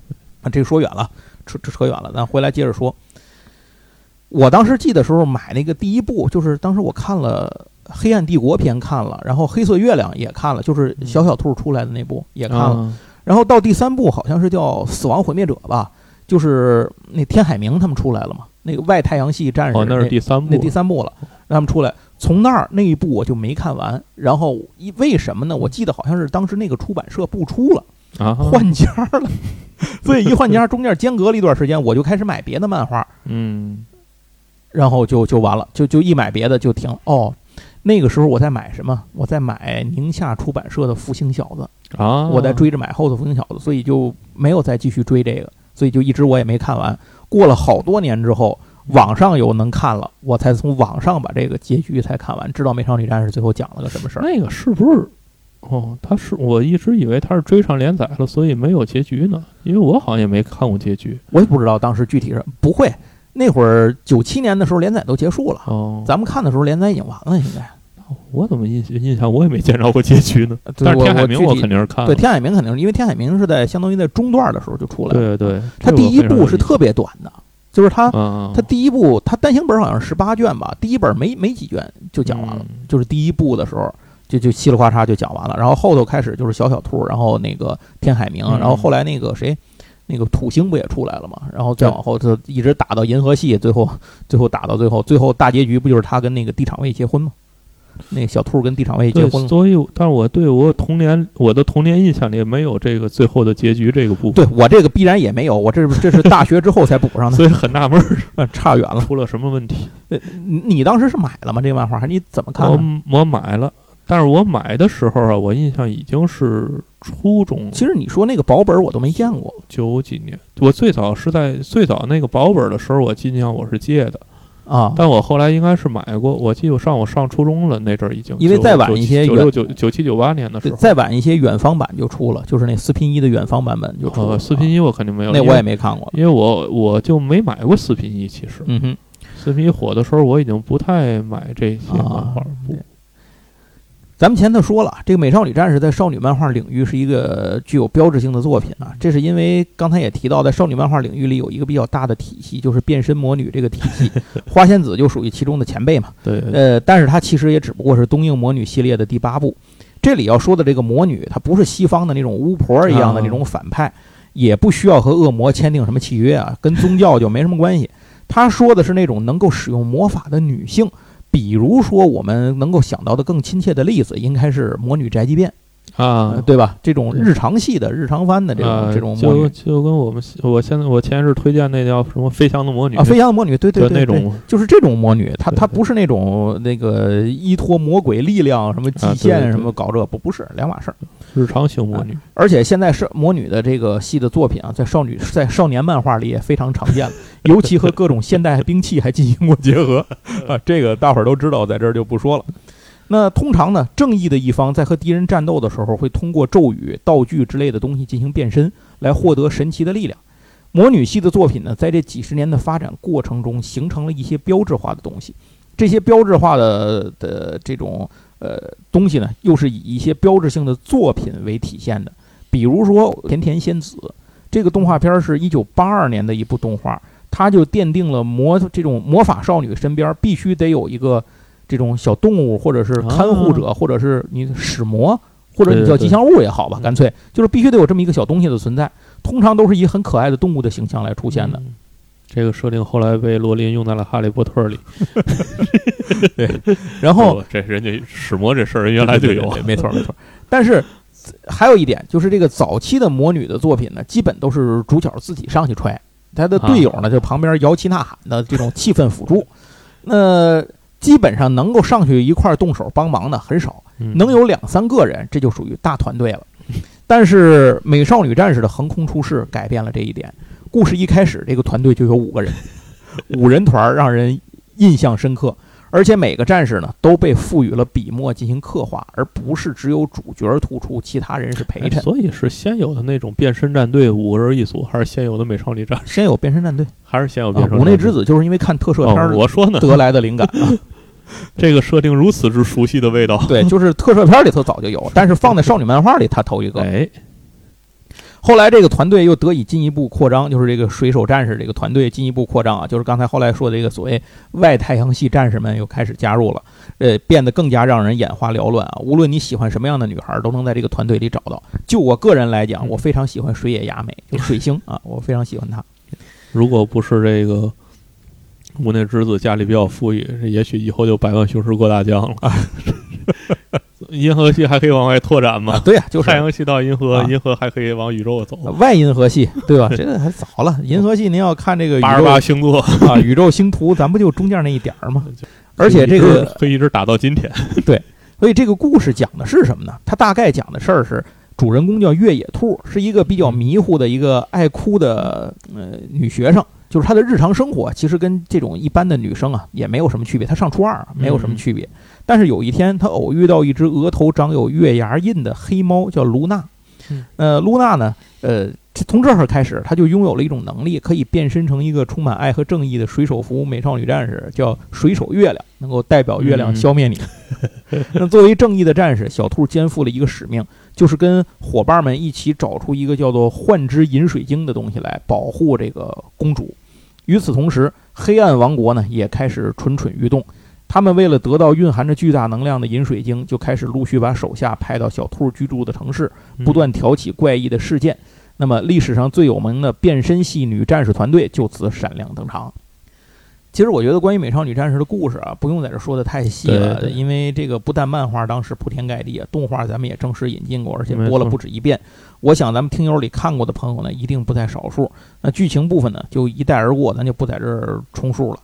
啊，这个说远了，扯扯扯远了，咱回来接着说。我当时记的时候买那个第一部，就是当时我看了《黑暗帝国》篇看了，然后《黑色月亮》也看了，就是小小兔出来的那部也看了。啊然后到第三部好像是叫《死亡毁灭者》吧，就是那天海明他们出来了嘛，那个外太阳系战士，哦，那是第三部，那第三部了，让他们出来。从那儿那一部我就没看完，然后一为什么呢？我记得好像是当时那个出版社不出了，啊，换家了，*laughs* 所以一换家，中间间隔了一段时间，我就开始买别的漫画，嗯然后就就完了，就就一买别的就停了。哦，那个时候我在买什么？我在买宁夏出版社的《复兴小子》。啊，我在追着买后头《复兴小子》，所以就没有再继续追这个，所以就一直我也没看完。过了好多年之后，网上有能看了，我才从网上把这个结局才看完，知道《美少女战士》最后讲了个什么事儿。那个是不是？哦，他是我一直以为他是追上连载了，所以没有结局呢。因为我好像也没看过结局。我也不知道当时具体是不会。那会儿九七年的时候连载都结束了，哦，咱们看的时候连载已经完了，应该。我怎么印印象我也没见着过结局呢？但是天海明我肯定是看了。对天海明肯定是因为天海明是在相当于在中段的时候就出来了。对对，他第一部是特别短的，就是他他第一部他单行本好像十八卷吧，第一本没没几卷就讲完了。嗯就是第一部的时候，就就稀里哗嚓就讲完了。然后后头开始就是小小兔，然后那个天海明，嗯然后后来那个谁，那个土星不也出来了嘛？然后再往后就一直打到银河系，最后最后打到最后，最后大结局不就是他跟那个地场卫结婚吗？那个小兔跟地场卫结，婚了。所以，但是我对我童年我的童年印象里没有这个最后的结局这个部分，对我这个必然也没有，我这是这是大学之后才补上的，*laughs* 所以很纳闷 *laughs* 差远了。出了什么问题。你你当时是买了吗？这个漫画还你怎么看我？我买了，但是我买的时候啊，我印象已经是初中，其实你说那个薄本我都没见过九几年。我最早是在最早那个薄本的时候，我印象我是借的，啊。但我后来应该是买过。我记得我上我上初中了，那阵儿已经因为再晚一些远九六九九七九八年的时，候，再晚一些远方版就出了，就是那四拼一的远方版本就出了。呃，四拼一一我肯定没有，那我也没看过。因为我我就没买过四拼一，其实嗯哼，四拼一火的时候，我已经不太买这些漫啊画了。不咱们前头说了，这个《美少女战士》在少女漫画领域是一个具有标志性的作品啊。这是因为刚才也提到，在少女漫画领域里有一个比较大的体系，就是变身魔女这个体系，*laughs* 花仙子就属于其中的前辈嘛。对，呃，但是它其实也只不过是东映魔女系列的第八部。这里要说的这个魔女，她不是西方的那种巫婆一样的那种反派，也不需要和恶魔签订什么契约啊，跟宗教就没什么关系。她说的是那种能够使用魔法的女性，比如说我们能够想到的更亲切的例子，应该是魔女宅急便，啊呃，对吧？这种日常系的日常番的这种、啊，这种魔就女就跟我们我现在我前日推荐那叫什么《飞翔的魔女》啊，飞翔的魔女，对对就对，那种就是这种魔女，她她不是那种那个依托魔鬼力量什么极限什么搞这不不是两码事儿。日常型魔女。而且现在是魔女的这个系的作品啊，在少女在少年漫画里也非常常见了，尤其和各种现代兵器还进行过结合 *laughs* 啊，这个大伙儿都知道，在这儿就不说了。那通常呢，正义的一方在和敌人战斗的时候，会通过咒语、道具之类的东西进行变身，来获得神奇的力量。魔女系的作品呢，在这几十年的发展过程中，形成了一些标志化的东西。这些标志化的的这种呃东西呢，又是以一些标志性的作品为体现的。比如说《甜甜仙子》这个动画片是一九八二年的一部动画，它就奠定了魔这种魔法少女身边必须得有一个这种小动物，或者是看护者，或者是你使魔，或者你叫吉祥物也好吧，嗯干脆就是必须得有这么一个小东西的存在。通常都是以很可爱的动物的形象来出现的。嗯这个设定后来被罗琳用在了《哈利波特》里 *laughs* 对，*laughs* 然后哦这人家使魔这事儿原来就有对对对没错没错。但是还有一点就是这个早期的魔女的作品呢，基本都是主角自己上去踹，他的队友呢就旁边摇旗呐喊的这种气氛辅助。那基本上能够上去一块儿动手帮忙的很少，嗯能有两三个人，这就属于大团队了。但是美少女战士的横空出世改变了这一点。故事一开始，这个团队就有五个人，*laughs* 五人团儿让人印象深刻。而且每个战士呢都被赋予了笔墨进行刻画，而不是只有主角突出，其他人是陪衬。哎所以是先有的那种变身战队五个人一组，还是先有的美少女战士，*laughs* 先有变身战队，还是先有啊变身战队？五内之子就是因为看特摄片哦，我说呢，得来的灵感啊。*laughs* *laughs* 这个设定如此之熟悉的味道。对，*laughs* 就是特摄片里头早就有，但是放在少女漫画里，它头一个。哎，后来这个团队又得以进一步扩张，就是这个水手战士这个团队进一步扩张啊，就是刚才后来说的这个所谓外太阳系战士们又开始加入了，呃，变得更加让人眼花缭乱啊。无论你喜欢什么样的女孩，都能在这个团队里找到。就我个人来讲，我非常喜欢水野雅美，就水星啊，我非常喜欢她。如果不是这个屋内之子家里比较富裕，也许以后就百万雄师过大江了。*laughs* 银河系还可以往外拓展啊？，对呀、就是太阳系到银河，啊银河还可以往宇宙走。外银河系，对吧？这个还早了。*laughs* 银河系您要看这个宇八十八星座，啊，宇宙星图，咱不就中间那一点儿吗？*laughs* 而且这个可以一直打到今天。对所以这个故事讲的是什么呢？它大概讲的事儿是，主人公叫越野兔，是一个比较迷糊的一个爱哭的呃女学生。就是她的日常生活其实跟这种一般的女生啊也没有什么区别，她上初二没有什么区别。但是有一天，她偶遇到一只额头长有月牙印的黑猫，叫卢娜嗯。呃，卢娜呢，呃，从这儿开始，她就拥有了一种能力，可以变身成一个充满爱和正义的水手服美少女战士，叫水手月亮，能够代表月亮嗯消灭你。*laughs* 那作为正义的战士，小兔肩负了一个使命，就是跟伙伴们一起找出一个叫做幻之饮水晶的东西来保护这个公主。与此同时，黑暗王国呢也开始蠢蠢欲动。他们为了得到蕴含着巨大能量的饮水晶，就开始陆续把手下派到小兔居住的城市，不断挑起怪异的事件。那么，历史上最有名的变身系女战士团队就此闪亮登场。其实，我觉得关于美少女战士的故事啊，不用在这说的太细了，对对因为这个不但漫画当时铺天盖地，啊动画咱们也正式引进过，而且播了不止一遍。我想咱们听友里看过的朋友呢，一定不在少数。那剧情部分呢，就一带而过，咱就不在这儿充数了。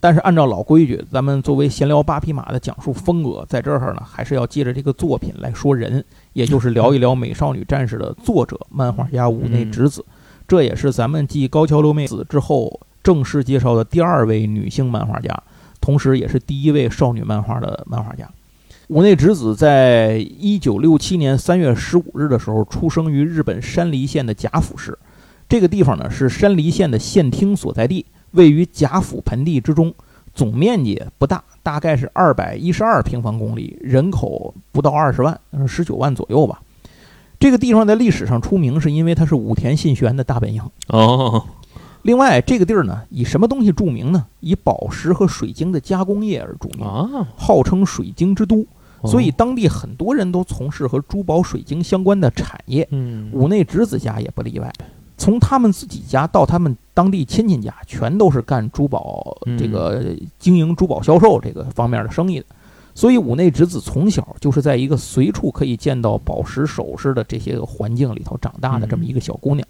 但是按照老规矩，咱们作为闲聊八匹马的讲述风格，在这儿呢，还是要借着这个作品来说人，也就是聊一聊《美少女战士》的作者漫画家武内直子。这也是咱们继高桥留美子之后正式介绍的第二位女性漫画家，同时也是第一位少女漫画的漫画家。武内直子在一九六七年三月十五日的时候出生于日本山梨县的甲府市，这个地方呢是山梨县的县厅所在地，位于甲府盆地之中，总面积不大，大概是二百一十二平方公里，人口不到二十万，十九万左右吧。这个地方在历史上出名，是因为它是武田信玄的大本营。哦，另外，这个地儿呢，以什么东西著名呢？以宝石和水晶的加工业而著名，啊，号称水晶之都。哦所以当地很多人都从事和珠宝、水晶相关的产业。嗯，五内直子家也不例外，从他们自己家到他们当地亲戚家，全都是干珠宝嗯这个经营珠宝销售这个方面的生意的。所以五内直子从小就是在一个随处可以见到宝石首饰的这些个环境里头长大的这么一个小姑娘。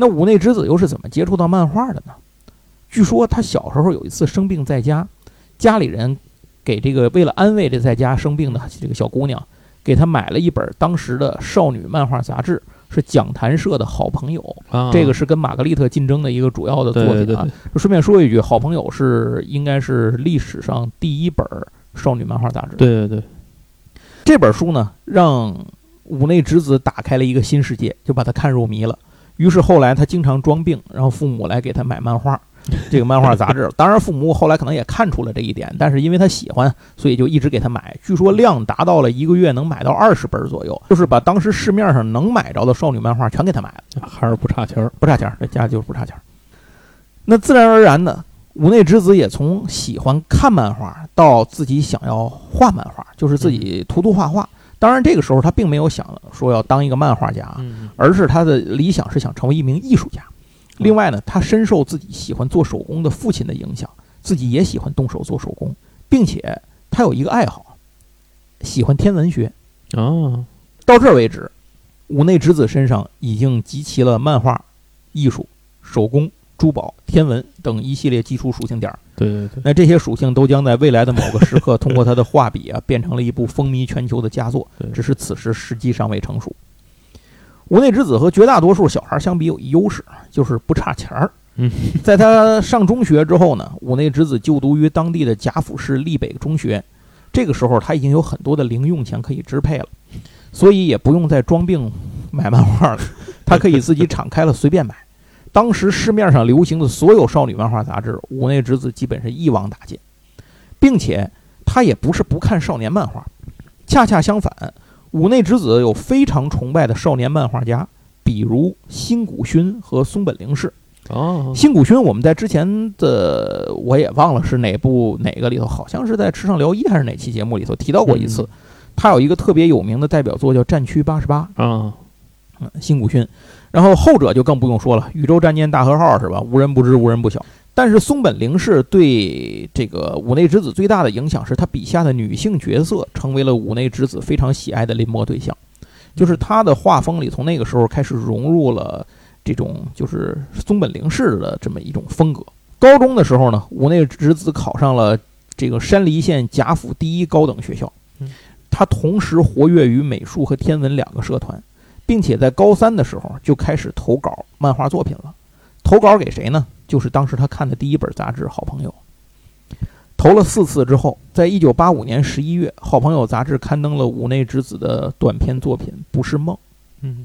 那五内之子又是怎么接触到漫画的呢？据说他小时候有一次生病在家，家里人给这个为了安慰这在家生病的这个小姑娘，给她买了一本当时的少女漫画杂志，是讲谈社的好朋友。啊，这个是跟玛格丽特竞争的一个主要的作品啊。对对对，顺便说一句，好朋友是应该是历史上第一本少女漫画杂志。对对对，这本书呢，让五内直子打开了一个新世界，就把他看入迷了。于是后来他经常装病，然后父母来给他买漫画，这个漫画杂志。当然，父母后来可能也看出了这一点，但是因为他喜欢，所以就一直给他买。据说量达到了一个月能买到二十本左右，就是把当时市面上能买着的少女漫画全给他买了。还是不差钱儿。不差钱儿，这家就是不差钱儿。那自然而然的，五内之子也从喜欢看漫画到自己想要画漫画，就是自己涂涂画画。当然，这个时候他并没有想说要当一个漫画家，嗯，而是他的理想是想成为一名艺术家。另外呢，他深受自己喜欢做手工的父亲的影响，自己也喜欢动手做手工，并且他有一个爱好，喜欢天文学。啊，到这儿为止，五内直子身上已经集齐了漫画、艺术、手工、珠宝、天文等一系列基础属性点儿。对对对，那这些属性都将在未来的某个时刻，通过他的画笔啊，*laughs* 变成了一部风靡全球的佳作。只是此时时机尚未成熟。无内之子和绝大多数小孩相比有一优势，就是不差钱儿。嗯，在他上中学之后呢，五内之子就读于当地的贾府市立北中学。这个时候他已经有很多的零用钱可以支配了，*laughs* 所以也不用再装病买漫画了，*laughs* 他可以自己敞开了随便买。当时市面上流行的所有少女漫画杂志，五内之子基本是一网打尽，并且他也不是不看少年漫画，恰恰相反，五内之子有非常崇拜的少年漫画家，比如新谷勋和松本零士。哦，新谷勋，我们在之前的我也忘了是哪部哪个里头，好像是在《池上聊一》还是哪期节目里头提到过一次。他有一个特别有名的代表作叫《战区八十八》，啊，嗯，新古勋。然后后者就更不用说了，《宇宙战舰大和号》是吧？无人不知，无人不晓。但是松本零士对这个五内之子最大的影响是他笔下的女性角色成为了五内之子非常喜爱的临摹对象，就是他的画风里从那个时候开始融入了这种就是松本零士的这么一种风格。高中的时候呢，五内之子考上了这个山梨县甲府第一高等学校嗯，他同时活跃于美术和天文两个社团。并且在高三的时候就开始投稿漫画作品了，投稿给谁呢？就是当时他看的第一本杂志《好朋友》。投了四次之后，在一九八五年十一月，《好朋友》杂志刊登了五内之子的短篇作品《不是梦》。嗯，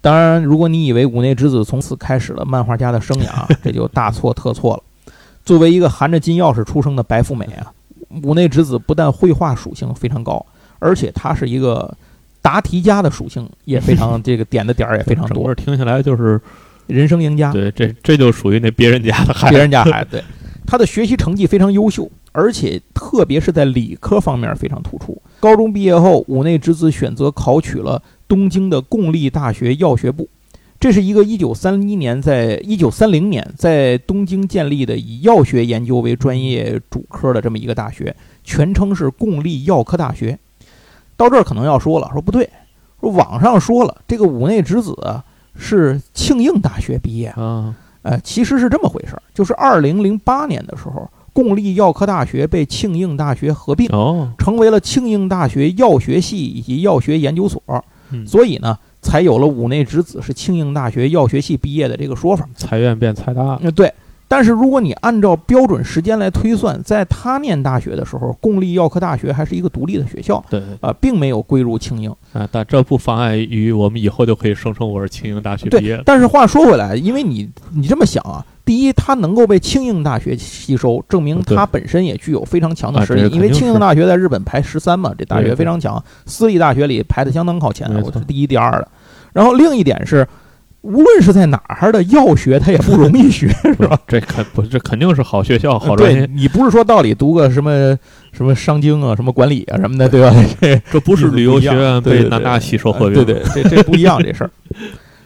当然，如果你以为五内之子从此开始了漫画家的生涯，*laughs* 这就大错特错了。作为一个含着金钥匙出生的白富美啊，五内之子不但绘画属性非常高，而且他是一个答题家的属性也非常，*laughs* 这个点的点儿也非常多。听下来就是，人生赢家，对，这这就属于那别人家的孩子别子，人家孩子，对他的学习成绩非常优秀，而且特别是在理科方面非常突出。高中毕业后，五内之子选择考取了东京的共立大学药学部，这是一个1931年在1930年在东京建立的以药学研究为专业主科的这么一个大学，全称是共立药科大学。到这儿可能要说了，说不对，说网上说了，这个五内之子啊是庆应大学毕业。啊，呃，其实是这么回事儿，就是二零零八年的时候，共立药科大学被庆应大学合并，哦，成为了庆应大学药学系以及药学研究所，嗯所以呢，才有了五内之子是庆应大学药学系毕业的这个说法。财院变财大，呃，对。但是如果你按照标准时间来推算，在他念大学的时候，公立药科大学还是一个独立的学校，对，对啊、并没有归入庆应。啊，但这不妨碍于我们以后就可以声称我是庆应大学毕业的，但是话说回来，因为你你这么想啊，第一，它能够被庆应大学吸收，证明它本身也具有非常强的实力。因为庆应大学在日本排十三嘛，这大学非常强，私立大学里排的相当靠前我是第一、第二的。然后另一点是，无论是在哪儿的药学，它也不容易学，*laughs* 是吧？这肯不，这肯定是好学校、好专对业，你不是说道理读个什么什么商经啊、什么管理啊什么的，对吧？这这不是旅游学院被南大吸收合并，呃对对，这这不一样 *laughs* 这事儿，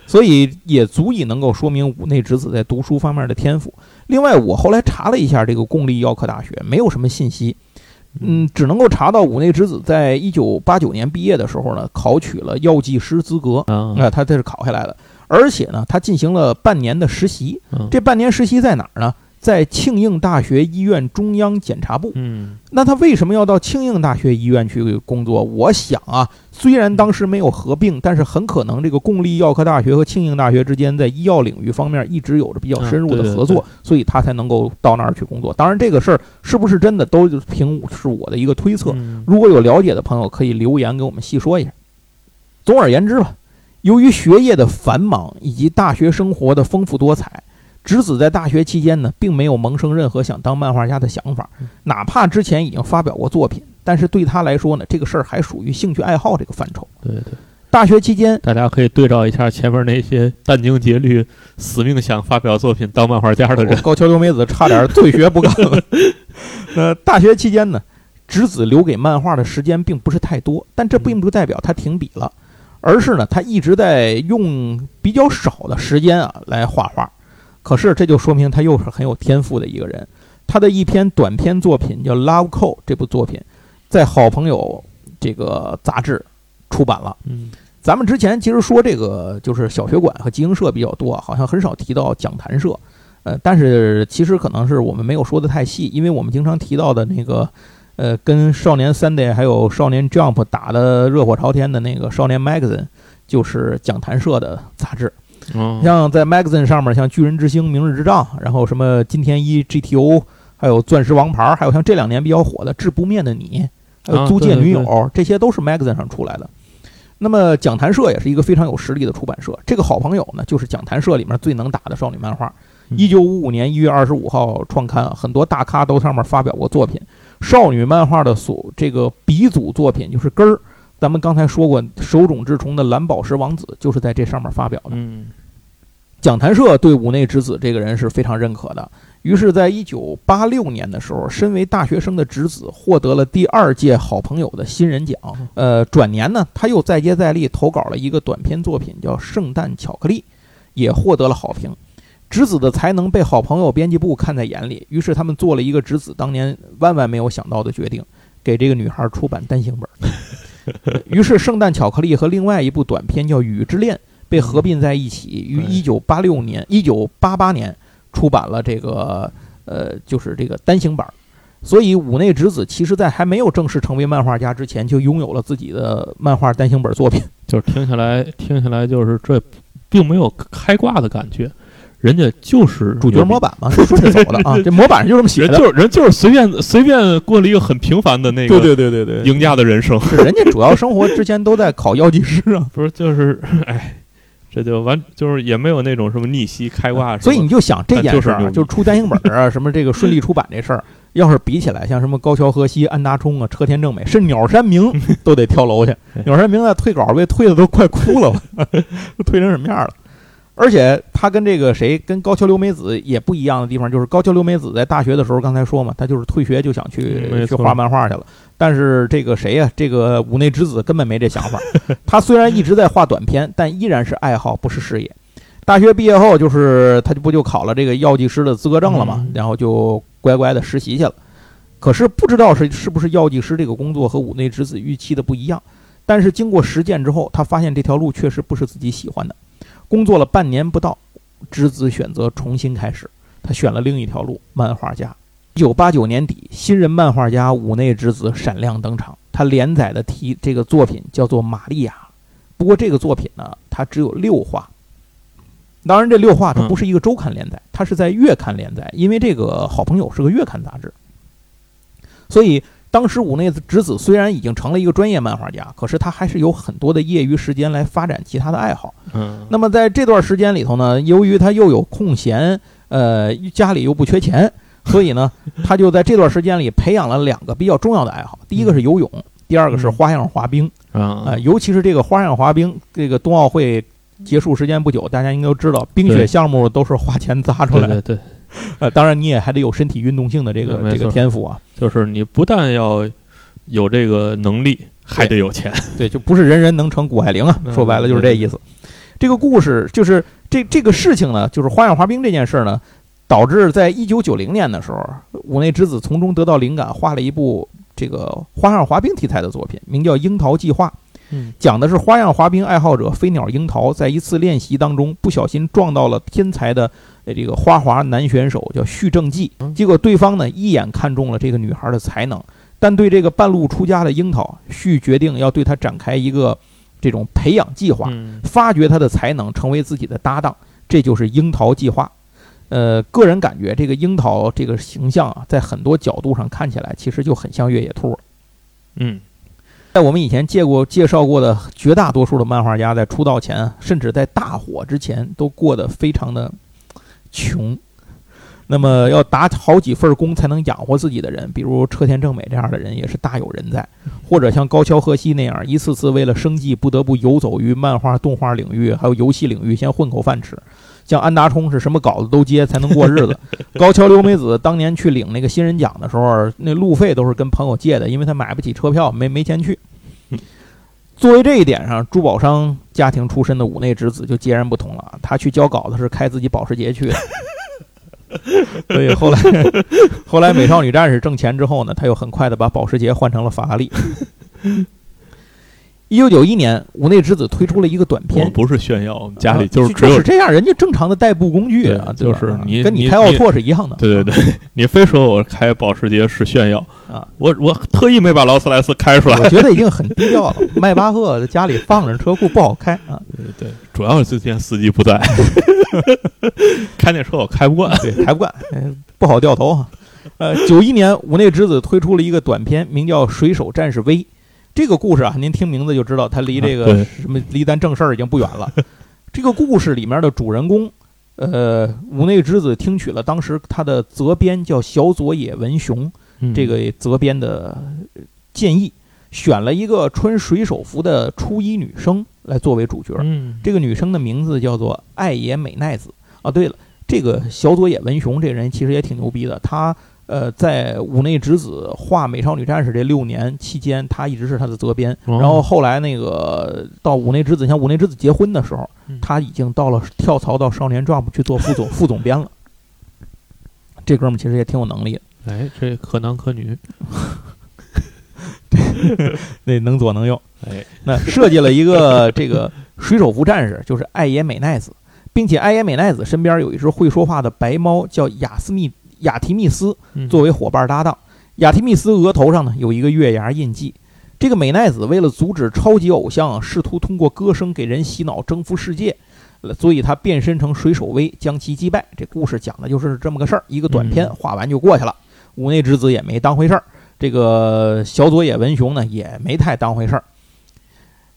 所以也足以能够说明五内直子在读书方面的天赋。另外，我后来查了一下这个公立药科大学，没有什么信息，嗯，只能够查到五内之子在一九八九年毕业的时候呢，考取了药剂师资格，啊，啊，他这是考下来的，而且呢，他进行了半年的实习，嗯这半年实习在哪儿呢？在庆应大学医院中央检查部。嗯，那他为什么要到庆应大学医院去工作？我想啊，虽然当时没有合并，但是很可能这个共立药科大学和庆应大学之间在医药领域方面一直有着比较深入啊对对的合作，所以他才能够到那儿去工作。当然，这个事儿是不是真的，都凭是我的一个推测。嗯如果有了解的朋友，可以留言给我们细说一下。总而言之吧，由于学业的繁忙以及大学生活的丰富多彩，直子在大学期间呢，并没有萌生任何想当漫画家的想法嗯。哪怕之前已经发表过作品，但是对他来说呢，这个事儿还属于兴趣爱好这个范畴。对对，大学期间，大家可以对照一下前面那些殚精竭虑、死命想发表作品当漫画家的人，高桥留美子差点退学不干了。*laughs* 呃，大学期间呢，直子留给漫画的时间并不是太多，但这并不代表他停笔了，而是呢，他一直在用比较少的时间啊来画画。可是这就说明他又是很有天赋的一个人。他的一篇短篇作品叫《Love Call》，这部作品在好朋友这个杂志出版了。嗯，咱们之前其实说这个就是小学馆和集英社比较多，好像很少提到讲谈社。呃，但是其实可能是我们没有说的太细，因为我们经常提到的那个，呃，跟少年 Sunday 还有少年 Jump 打的热火朝天的那个少年 Magazine，就是讲谈社的杂志。嗯，像在 Magazine 上面，像巨人之星、明日之杖，然后什么金田一 GTO，还有钻石王牌，还有像这两年比较火的治不灭的你，还有啊租借对对女友，这些都是 Magazine 上出来的。那么讲谈社也是一个非常有实力的出版社。这个好朋友呢，就是讲谈社里面最能打的少女漫画。嗯一九五五年一月二十五号创刊，很多大咖都上面发表过作品。少女漫画的所这个鼻祖作品就是根儿，咱们刚才说过，手冢治虫的蓝宝石王子就是在这上面发表的。嗯讲谈社对五内之子这个人是非常认可的，于是，在一九八六年的时候，身为大学生的直子获得了第二届好朋友的新人奖。呃，转年呢，他又再接再厉投稿了一个短篇作品，叫《圣诞巧克力》，也获得了好评。直子的才能被好朋友编辑部看在眼里，于是他们做了一个直子当年万万没有想到的决定，给这个女孩出版单行本。*laughs* 于是，《圣诞巧克力》和另外一部短片叫《雨之恋》被合并在一起，于对一九八六年、一九八八年出版了这个呃，就是这个单行本。所以，五内直子其实在还没有正式成为漫画家之前，就拥有了自己的漫画单行本作品。就是听下来，听下来就是这并没有开挂的感觉，人家就是主角模板嘛，*laughs* 是顺着走的啊，这模板上就这么写的。人就是人就是随便随便过了一个很平凡的那个对对对对对，赢家的人生，是人家主要生活之前都在考药剂师啊，*laughs* 不是就是 *laughs* 哎，这就完就是也没有那种什么逆袭开挂所以你就想这件事儿啊，就是出单行本儿啊，什么这个顺利出版这事儿，要是比起来，像什么高桥和希、安达充啊、车田正美，甚至鸟山明都得跳楼去。鸟山明在退稿被退的都快哭了，都退成什么样了？而且他跟这个谁，跟高桥留美子也不一样的地方，就是高桥留美子在大学的时候，刚才说嘛，他就是退学就想去去画漫画去了。但是这个谁呀、这个五内之子根本没这想法。*laughs* 他虽然一直在画短篇，但依然是爱好，不是事业。大学毕业后，就是他就不就考了这个药剂师的资格证了嘛嗯，然后就乖乖的实习去了。可是不知道是是不是药剂师这个工作和五内之子预期的不一样，但是经过实践之后，他发现这条路确实不是自己喜欢的。工作了半年不到，之子选择重新开始，他选了另一条路，漫画家。一九八九年底，新人漫画家五内之子闪亮登场。他连载的题这个作品叫做《玛利亚》，不过这个作品呢，它只有六话。当然，这六话它不是一个周刊连载，它是在月刊连载，因为这个好朋友是个月刊杂志，所以当时五内直子虽然已经成了一个专业漫画家，可是他还是有很多的业余时间来发展其他的爱好。嗯，那么在这段时间里头呢，由于他又有空闲，呃，家里又不缺钱，所以呢，他就在这段时间里培养了两个比较重要的爱好，第一个是游泳，第二个是花样滑冰。啊、啊，尤其是这个花样滑冰，这个冬奥会结束时间不久，大家应该都知道，冰雪项目都是花钱砸出来的。对对对，呃，当然你也还得有身体运动性的这个这个天赋啊。就是你不但要有这个能力，还得有钱，对，就不是人人能成谷爱凌啊，嗯说白了就是这意思。这个故事就是这这个事情呢，就是花样滑冰这件事儿呢，导致在一九九零年的时候，五内之子从中得到灵感，画了一部这个花样滑冰题材的作品，名叫《樱桃计划》。嗯讲的是花样滑冰爱好者飞鸟樱桃在一次练习当中不小心撞到了天才的呃这个花滑男选手叫旭正纪，嗯结果对方呢一眼看中了这个女孩的才能，但对这个半路出家的樱桃，旭决定要对她展开一个这种培养计划，嗯发掘她的才能，成为自己的搭档，这就是樱桃计划。呃，个人感觉这个樱桃这个形象啊，在很多角度上看起来其实就很像越野兔。嗯在我们以前介过介绍过的绝大多数的漫画家，在出道前，甚至在大火之前，都过得非常的穷。那么要打好几份工才能养活自己的人，比如车田正美这样的人也是大有人在，或者像高桥和希那样，一次次为了生计不得不游走于漫画、动画领域，还有游戏领域，先混口饭吃。像安达充是什么稿子都接才能过日子。*laughs* 高桥留美子当年去领那个新人奖的时候，那路费都是跟朋友借的，因为他买不起车票，没没钱去。作为这一点上，珠宝商家庭出身的五内之子就截然不同了。他去交稿子是开自己保时捷去的，所以后来后来美少女战士挣钱之后呢，他又很快的把保时捷换成了法拉利。一九九一年，五内之子推出了一个短片，我不是炫耀，我们家里啊就是只有就是这样，人家正常的代步工具啊，就是你跟你开奥拓是一样的。对对对，*laughs* 你非说我开保时捷是炫耀啊，我我特意没把劳斯莱斯开出来。我觉得已经很低调了。*laughs* 迈巴赫在家里放着车库不好开啊，对对，主要是最近司机不在，*laughs* 开那车我开不惯。对，开不惯，哎不好掉头啊。呃，九一年，五内之子推出了一个短片，名叫《水手战士 V》。这个故事啊，您听名字就知道，它离这个什么离咱正事儿已经不远了。这个故事里面的主人公，呃，五内之子听取了当时他的责编叫小佐野文雄嗯这个责编的建议，选了一个穿水手服的初一女生来作为主角。嗯，这个女生的名字叫做爱野美奈子啊。对了，这个小佐野文雄这人其实也挺牛逼的，他呃在五内直子画《美少女战士》这六年期间，他一直是他的责编。哦然后后来那个到五内之子，像五内之子结婚的时候嗯，他已经到了跳槽到少年 Jump 去做副总副总编了。*laughs* 这哥们儿其实也挺有能力的，哎，这可男可女，*laughs* 那能左能右。哎，那设计了一个这个水手服战士，就是爱野美奈子，并且爱野美奈子身边有一只会说话的白猫，叫雅斯密雅提密斯，嗯作为伙伴搭档。雅提密斯额头上呢有一个月牙印记。这个美奈子为了阻止超级偶像试图通过歌声给人洗脑征服世界，呃所以他变身成水手威将其击败。这故事讲的就是这么个事儿，一个短片嗯画完就过去了。五内之子也没当回事儿，这个小佐野文雄呢也没太当回事儿。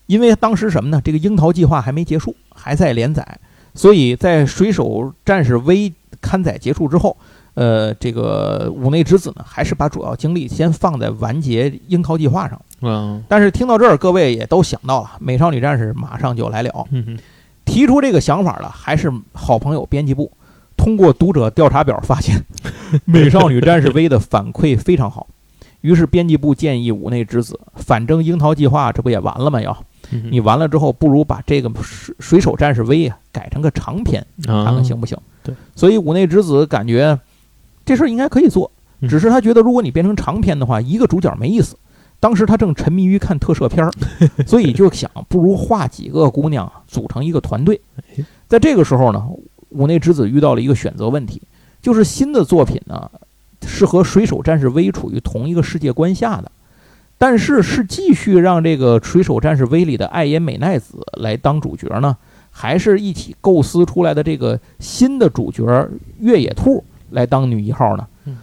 因为当时什么呢？这个樱桃计划还没结束，还在连载，所以在《水手战士威》刊载结束之后，呃，这个五内之子呢，还是把主要精力先放在完结樱桃计划上。嗯但是听到这儿，各位也都想到了，《美少女战士》马上就来了。嗯提出这个想法的还是好朋友编辑部。通过读者调查表发现，*laughs*《美少女战士 V》的反馈非常好，于是编辑部建议五内之子，反正樱桃计划这不也完了吗？要你完了之后，不如把这个水水手战士 V 啊改成个长篇，看看行不行？对，所以五内之子感觉这事儿应该可以做，嗯只是他觉得如果你变成长篇的话，一个主角没意思。当时他正沉迷于看特摄片儿，*laughs* 所以就想不如画几个姑娘组成一个团队哎。在这个时候呢，五内之子遇到了一个选择问题，就是新的作品呢是和水手战士 V 处于同一个世界观下的，但是是继续让这个水手战士 V 里的爱野美奈子来当主角呢，还是一起构思出来的这个新的主角越野兔来当女一号呢？嗯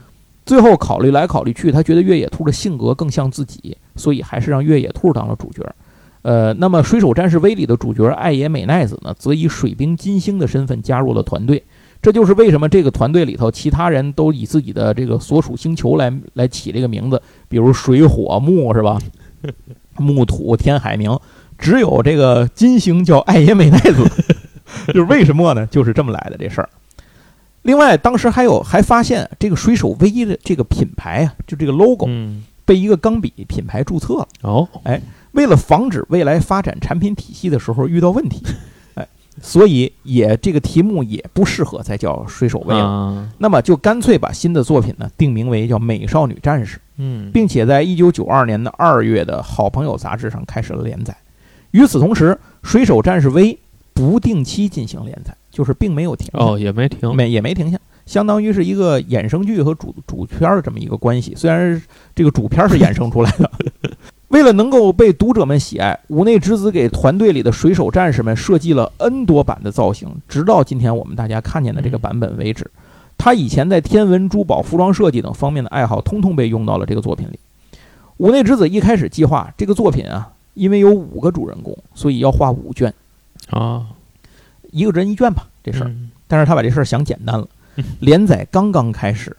最后考虑来考虑去，他觉得越野兔的性格更像自己，所以还是让越野兔当了主角。呃，那么《水手战士 V》里的主角爱野美奈子呢，则以水兵金星的身份加入了团队。这就是为什么这个团队里头，其他人都以自己的这个所属星球来来起这个名字，比如水火木是吧？*laughs* 木土天海明，只有这个金星叫爱野美奈子，*laughs* 就是为什么呢？就是这么来的这事儿。另外，当时还有还发现这个水手 V 的这个品牌啊，就这个 logo 嗯，被一个钢笔品牌注册了。哦，哎为了防止未来发展产品体系的时候遇到问题，*laughs* 哎，所以也这个题目也不适合再叫水手 V 了。啊，那么就干脆把新的作品呢定名为叫《美少女战士》，嗯，并且在一九九二年的二月的好朋友杂志上开始了连载。与此同时，《水手战士 V》不定期进行连载，就是并没有停哦，也没停，没也没停下，相当于是一个衍生剧和主主片儿的这么一个关系。虽然这个主片儿是衍生出来的，*laughs* 为了能够被读者们喜爱，五内之子给团队里的水手战士们设计了 N 多版的造型，直到今天我们大家看见的这个版本为止。他以前在天文、珠宝、服装设计等方面的爱好，通通被用到了这个作品里。五内之子一开始计划这个作品啊，因为有五个主人公，所以要画五卷，啊，一个人一卷吧，这事儿。嗯但是他把这事儿想简单了嗯。连载刚刚开始，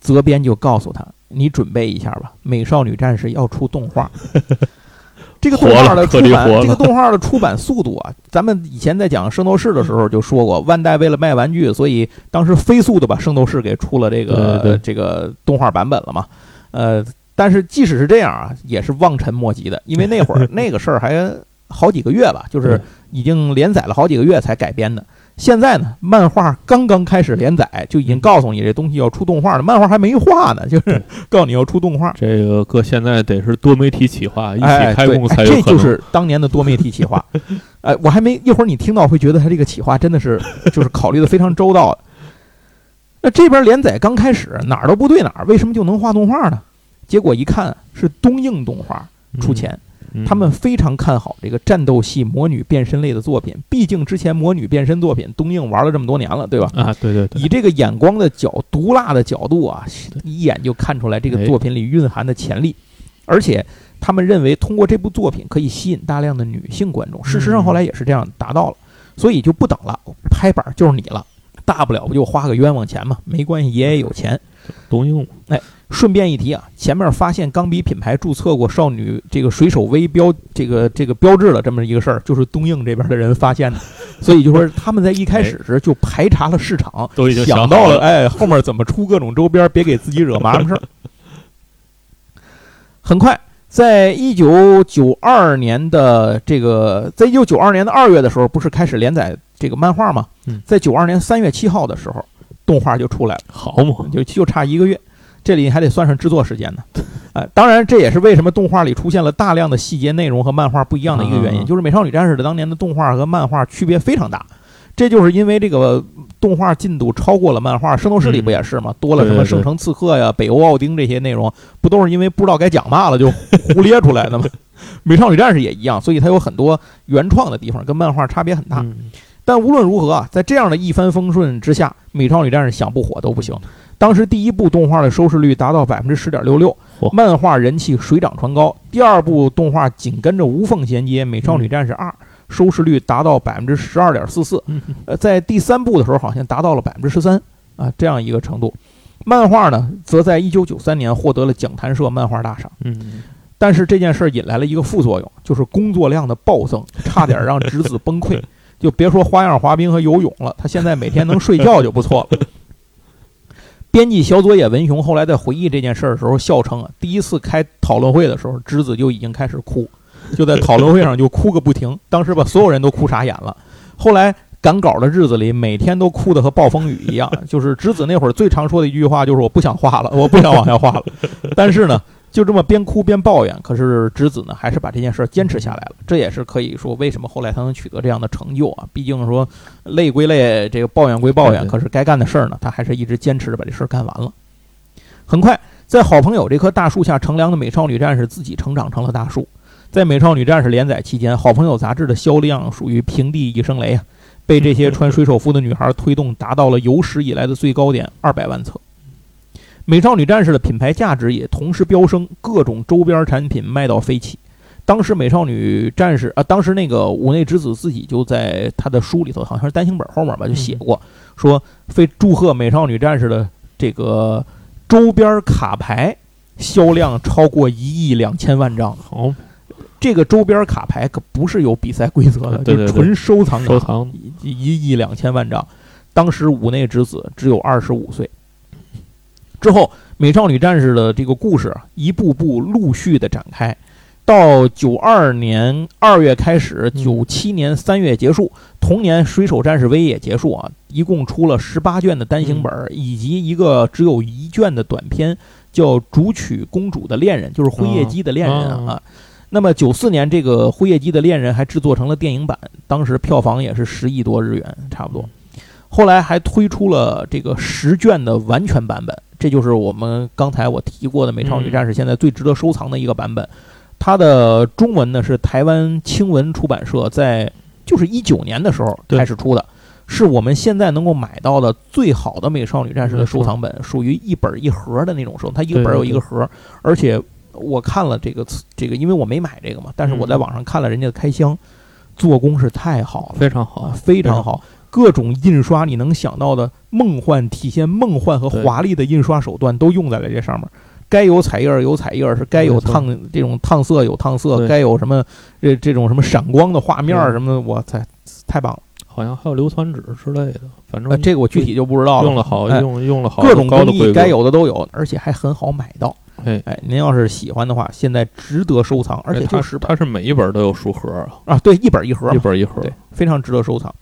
责编就告诉他：“你准备一下吧，《美少女战士》要出动画。*laughs* ”这个动画的出版，这个动画的出版速度啊，咱们以前在讲《圣斗士》的时候就说过，万代为了卖玩具，所以当时飞速的把《圣斗士》给出了这个这个动画版本了嘛。呃，但是即使是这样啊，也是望尘莫及的，因为那会儿 *laughs* 那个事儿还好几个月吧，就是已经连载了好几个月才改编的。现在呢，漫画刚刚开始连载，就已经告诉你这东西要出动画了，漫画还没画呢，就是告诉你要出动画。这个搁现在得是多媒体企划一起哎，开工才有。这就是当年的多媒体企划。*laughs* 哎，我还没一会儿你听到会觉得他这个企划真的是就是考虑的非常周到的。那这边连载刚开始哪儿都不对哪儿，为什么就能画动画呢？结果一看是东映动画出钱，嗯，他们非常看好这个战斗系魔女变身类的作品，毕竟之前魔女变身作品东映玩了这么多年了，对吧？啊，对对对，以这个眼光的角毒辣的角度啊，一眼就看出来这个哎作品里蕴含的潜力，而且他们认为通过这部作品可以吸引大量的女性观众。事实上后来也是这样达到了，所以就不等了，拍板就是你了，大不了不就花个冤枉钱嘛，没关系，爷爷有钱。东映顺便一提啊，前面发现钢笔品牌注册过少女这个水手微标这个这个标志了这么一个事儿，就是东映这边的人发现的，*laughs* 所以就说他们在一开始时就排查了市场，都已经想到了，哎，后面怎么出各种周边，别给自己惹麻烦事儿。很快，在一九九二年的这个，在一九九二年的二月的时候，不是开始连载这个漫画吗？嗯在九二年三月七号的时候，动画就出来了。好嘛，就就差一个月，这里还得算上制作时间呢。呃，当然这也是为什么动画里出现了大量的细节内容和漫画不一样的一个原因，嗯就是《美少女战士》的当年的动画和漫画区别非常大。这就是因为这个动画进度超过了漫画，《圣斗士》里不也是吗？多了什么圣城刺客呀、北欧奥丁这些内容，不都是因为不知道该讲嘛了 *laughs* 就胡咧出来的吗？美少女战士也一样，所以它有很多原创的地方，跟漫画差别很大。嗯但无论如何啊，在这样的一帆风顺之下，《美少女战士》想不火都不行。当时第一部动画的收视率达到百分之十点六六，漫画人气水涨船高。第二部动画紧跟着无缝衔接，《美少女战士二》收视率达到百分之十二点四四。嗯呃，在第三部的时候好像达到了百分之十三啊，这样一个程度。漫画呢，则在一九九三年获得了讲谈社漫画大赏。嗯，但是这件事儿引来了一个副作用，就是工作量的暴增，*laughs* 差点让直子崩溃。就别说花样滑冰和游泳了，他现在每天能睡觉就不错了。*laughs* 编辑小佐野文雄后来在回忆这件事儿的时候笑称啊，第一次开讨论会的时候，直子就已经开始哭，就在讨论会上就哭个不停，当时把所有人都哭傻眼了。后来赶稿的日子里，每天都哭得和暴风雨一样。就是直子那会儿最常说的一句话就是“我不想画了，我不想往下画了”。但是呢，就这么边哭边抱怨，可是直子呢还是把这件事儿坚持下来了。这也是可以说为什么后来他能取得这样的成就啊。毕竟说累归累，这个抱怨归抱怨，可是该干的事儿呢，他还是一直坚持着把这事儿干完了。很快，在好朋友这棵大树下乘凉的美少女战士自己成长成了大树。在美少女战士连载期间，好朋友杂志的销量属于平地一声雷啊，被这些穿水手服的女孩推动，达到了有史以来的最高点二百万册。美少女战士的品牌价值也同时飙升，各种周边产品卖到飞起。当时美少女战士啊，当时那个五内之子自己就在他的书里头，好像是单行本后面吧，就写过说，非祝贺美少女战士的这个周边卡牌销量超过一亿两千万张。好这个周边卡牌可不是有比赛规则的，对对对就是纯收藏卡，收藏一一亿两千万张。当时五内之子只有二十五岁。之后，美少女战士的这个故事啊一步步陆续的展开，到九二年二月开始，嗯九七年三月结束，同年水手战士 V 也结束啊，一共出了十八卷的单行本，以及一个只有一卷的短篇，叫《竹取公主的恋人》，就是辉夜姬的恋人啊。啊那么九四年这个辉夜姬的恋人还制作成了电影版，当时票房也是十亿多日元，差不多。后来还推出了这个十卷的完全版本，这就是我们刚才我提过的《美少女战士》现在最值得收藏的一个版本。它的中文呢是台湾青文出版社在就是一九年的时候开始出的，是我们现在能够买到的最好的《美少女战士》的收藏本，属于一本一盒的那种收，它一个本有一个盒，而且我看了这个这个，因为我没买这个嘛，但是我在网上看了人家的开箱，做工是太好了。非常好啊，，非常好，各种印刷你能想到的梦幻体现梦幻和华丽的印刷手段都用在了这上面。该有彩印儿有彩印儿，是该有烫这种烫色有烫色，该有什么这这种什么闪光的画面儿什么的，我操，太棒了！好像还有硫酸纸之类的，反正呃，这个我具体就不知道了。用了好哎用用了好各种工艺该，有的都有，而且还很好买到。哎，哎，您要是喜欢的话，现在值得收藏，而且就十本它是每一本都有书盒啊，啊，对，一本一盒嘛一，本一盒，对，非常值得收藏。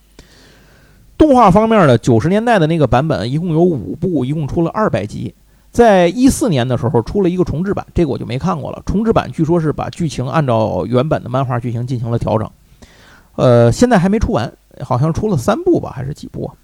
动画方面呢，九十年代的那个版本一共有五部，一共出了二百集。在一四年的时候出了一个重制版，这个我就没看过了。重制版据说是把剧情按照原本的漫画剧情进行了调整，呃，现在还没出完，好像出了三部吧，还是几部啊？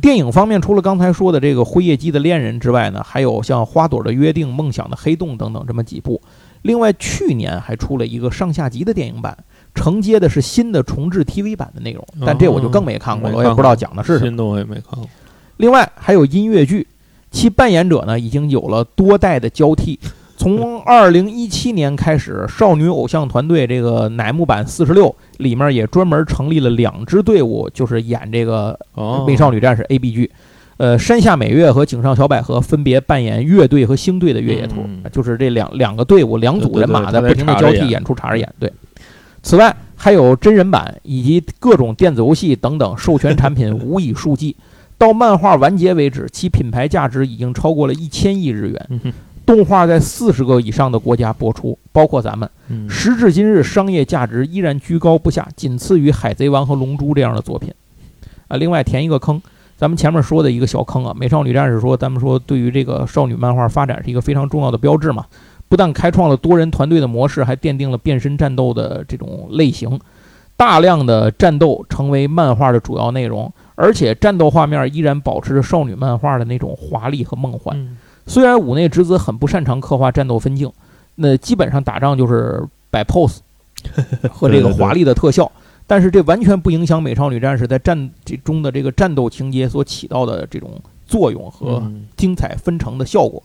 电影方面，除了刚才说的这个《辉夜姬的恋人》之外呢，还有像《花朵的约定》《梦想的黑洞》等等这么几部。另外，去年还出了一个上下集的电影版，承接的是新的重制 TV 版的内容，但这我就更没看过了，我也不知道讲的是什么。新的我也没看过。另外还有音乐剧，其扮演者呢已经有了多代的交替。从二零一七年开始，少女偶像团队这个乃木坂四十六里面也专门成立了两支队伍，就是演这个哦，美少女战士 A B 剧。呃，山下美月和井上小百合分别扮演乐队和星队的越野兔，嗯就是这两两个队伍两组人马在不停的交替演出，插着演。对，此外还有真人版以及各种电子游戏等等授权产品无以数计。到漫画完结为止，其品牌价值已经超过了一千亿日元。动画在四十个以上的国家播出，包括咱们。嗯时至今日，商业价值依然居高不下，仅次于《海贼王》和《龙珠》这样的作品。啊，另外填一个坑，咱们前面说的一个小坑啊，《美少女战士》说，咱们说对于这个少女漫画发展是一个非常重要的标志嘛，不但开创了多人团队的模式，还奠定了变身战斗的这种类型，大量的战斗成为漫画的主要内容，而且战斗画面依然保持着少女漫画的那种华丽和梦幻。嗯虽然五内直子很不擅长刻画战斗分镜，那基本上打仗就是摆 pose *laughs* 和这个华丽的特效，但是这完全不影响美少女战士在战这中的这个战斗情节所起到的这种作用和嗯。精彩纷呈的效果。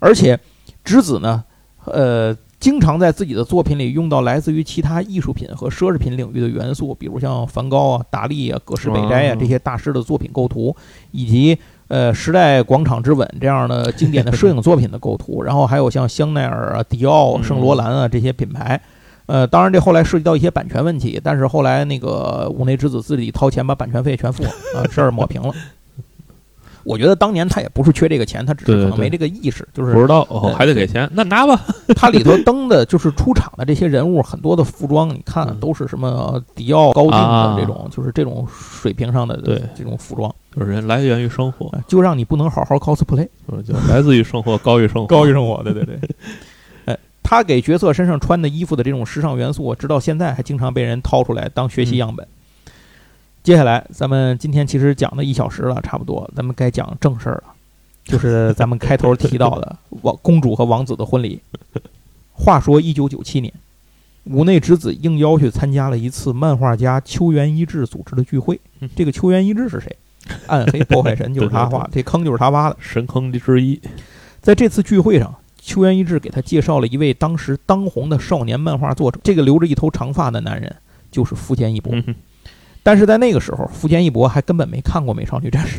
而且直子呢，呃，经常在自己的作品里用到来自于其他艺术品和奢侈品领域的元素，比如像梵高啊、达利啊、葛饰北斋啊哦这些大师的作品构图，以及呃时代广场之吻这样的经典的摄影作品的构图，然后还有像香奈儿啊、迪奥、嗯圣罗兰啊这些品牌。呃，当然这后来涉及到一些版权问题，但是后来那个五内之子自己掏钱把版权费全付了，啊，事儿抹平了。我觉得当年他也不是缺这个钱，他只是可能没这个意识，就是不知道哦，还得给钱，那拿吧。*laughs* 它里头登的就是出场的这些人物，很多的服装，你看嗯都是什么迪奥、高定的啊这种，就是这种水平上的这种服装，就是人来源于生活，啊就让你不能好好 cosplay。就是来自于生活，高于生活，高于生活，对对对。*laughs* 哎，他给角色身上穿的衣服的这种时尚元素，直到现在还经常被人掏出来当学习样本。接下来，咱们今天其实讲了一小时了，差不多，咱们该讲正事儿了，就是咱们开头提到的 *laughs* 王公主和王子的婚礼。话说，一九九七年，五内之子应邀去参加了一次漫画家秋元一志组织的聚会嗯。这个秋元一志是谁？*laughs* 暗黑破坏神就是他画，这坑就是他挖的。神坑之一。在这次聚会上，秋元一志给他介绍了一位当时当红的少年漫画作者。这个留着一头长发的男人就是富坚义博。嗯但是在那个时候，富坚义博还根本没看过《美少女战士》。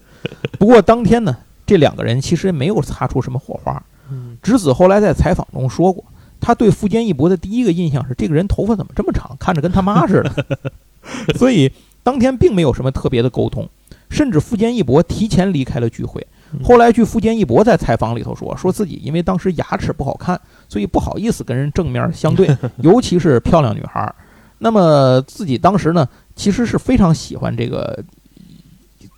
*laughs* 不过当天呢，这两个人其实没有擦出什么火花。嗯直子后来在采访中说过，他对富坚义博的第一个印象是这个人头发怎么这么长，看着跟他妈似的。*laughs* 所以当天并没有什么特别的沟通，甚至富坚义博提前离开了聚会。后来据富坚义博在采访里头说，说自己因为当时牙齿不好看，所以不好意思跟人正面相对，*laughs* 尤其是漂亮女孩。那么自己当时呢，其实是非常喜欢这个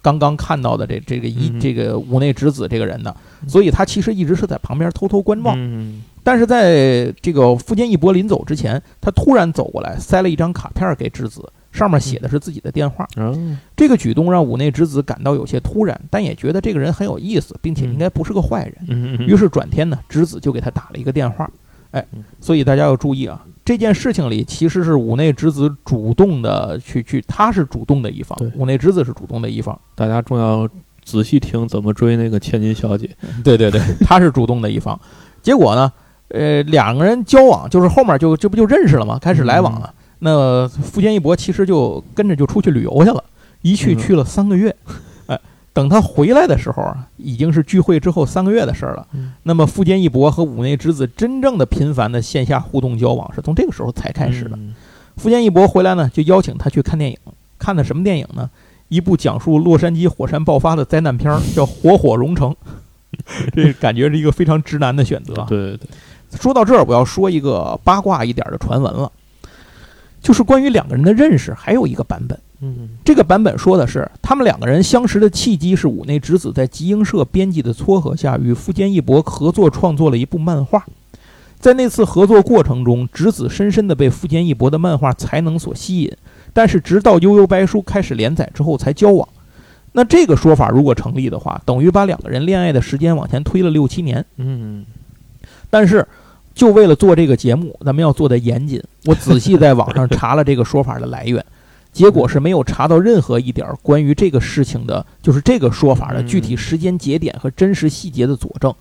刚刚看到的这这个一嗯这个五内直子这个人的，所以他其实一直是在旁边偷偷观望。嗯但是在这个富坚义博临走之前，他突然走过来，塞了一张卡片给直子，上面写的是自己的电话。嗯这个举动让五内之子感到有些突然，但也觉得这个人很有意思，并且应该不是个坏人。嗯嗯，于是转天呢，直子就给他打了一个电话。哎，所以大家要注意啊，这件事情里其实是五内之子主动的去去，他是主动的一方对，五内之子是主动的一方。大家重要仔细听怎么追那个千金小姐。对对对，他是主动的一方。结果呢，呃，两个人交往，就是后面就这不就认识了吗？开始来往了。那富坚义博其实就跟着就出去旅游去了，一去嗯去了三个月。*laughs* 哎，等他回来的时候啊，已经是聚会之后三个月的事儿了。嗯那么富坚义博和五内之子真正的频繁的线下互动交往是从这个时候才开始的。嗯富坚义博回来呢，就邀请他去看电影。看的什么电影呢？一部讲述洛杉矶火山爆发的灾难片儿，叫《火火熔城 *laughs*》。这感觉是一个非常直男的选择啊。对对对，说到这儿，我要说一个八卦一点的传闻了。就是关于两个人的认识，还有一个版本。嗯这个版本说的是，他们两个人相识的契机是五内直子在集英社编辑的撮合下，与富坚义博合作创作了一部漫画。在那次合作过程中，直子深深的被富坚义博的漫画才能所吸引，但是直到《悠悠白书》开始连载之后才交往。那这个说法如果成立的话，等于把两个人恋爱的时间往前推了六七年。嗯但是，就为了做这个节目，咱们要做的严谨，我仔细在网上查了这个说法的来源，*laughs* 结果是没有查到任何一点关于这个事情的，就是这个说法的具体时间节点和真实细节的佐证。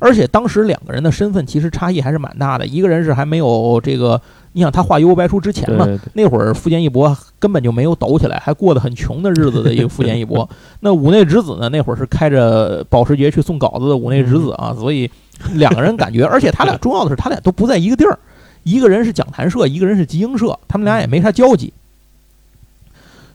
而且当时两个人的身份其实差异还是蛮大的，一个人是还没有这个，你想他画《幽游白书》之前嘛，对对那会儿富坚义博根本就没有抖起来，还过得很穷的日子的一个富坚义博。*laughs* 那五内直子呢，那会儿是开着保时捷去送稿子的五内直子啊，所以两个人感觉，而且他俩重要的是他俩都不在一个地儿，一个人是讲谈社，一个人是集英社，他们俩也没啥交集。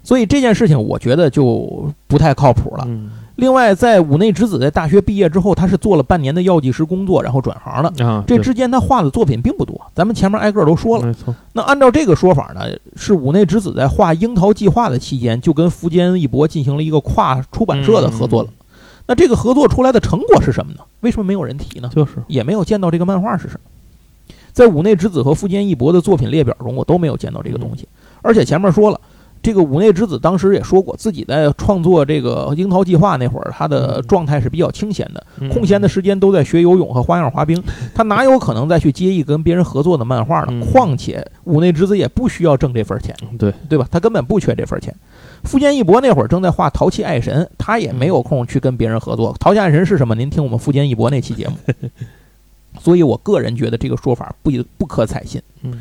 所以这件事情我觉得就不太靠谱了。嗯另外，在五内直子在大学毕业之后，他是做了半年的药剂师工作，然后转行了。啊，这之间他画的作品并不多，咱们前面挨个都说了。没错，那按照这个说法呢，是五内直子在画《樱桃计划》的期间，就跟福坚义博进行了一个跨出版社的合作了。那这个合作出来的成果是什么呢？为什么没有人提呢？就是也没有见到这个漫画是什么。在五内直子和富坚义博的作品列表中，我都没有见到这个东西。而且前面说了，这个五内之子当时也说过，自己在创作这个《樱桃计划》那会儿，他的状态是比较清闲的，嗯空闲的时间都在学游泳和花样滑冰，*laughs* 他哪有可能再去接一跟别人合作的漫画呢？嗯况且五内之子也不需要挣这份钱，嗯对，对吧？他根本不缺这份钱。富坚义博那会儿正在画《淘气爱神》，他也没有空去跟别人合作。《淘气爱神》是什么？您听我们富坚义博那期节目。*laughs* 所以我个人觉得这个说法不不可采信。嗯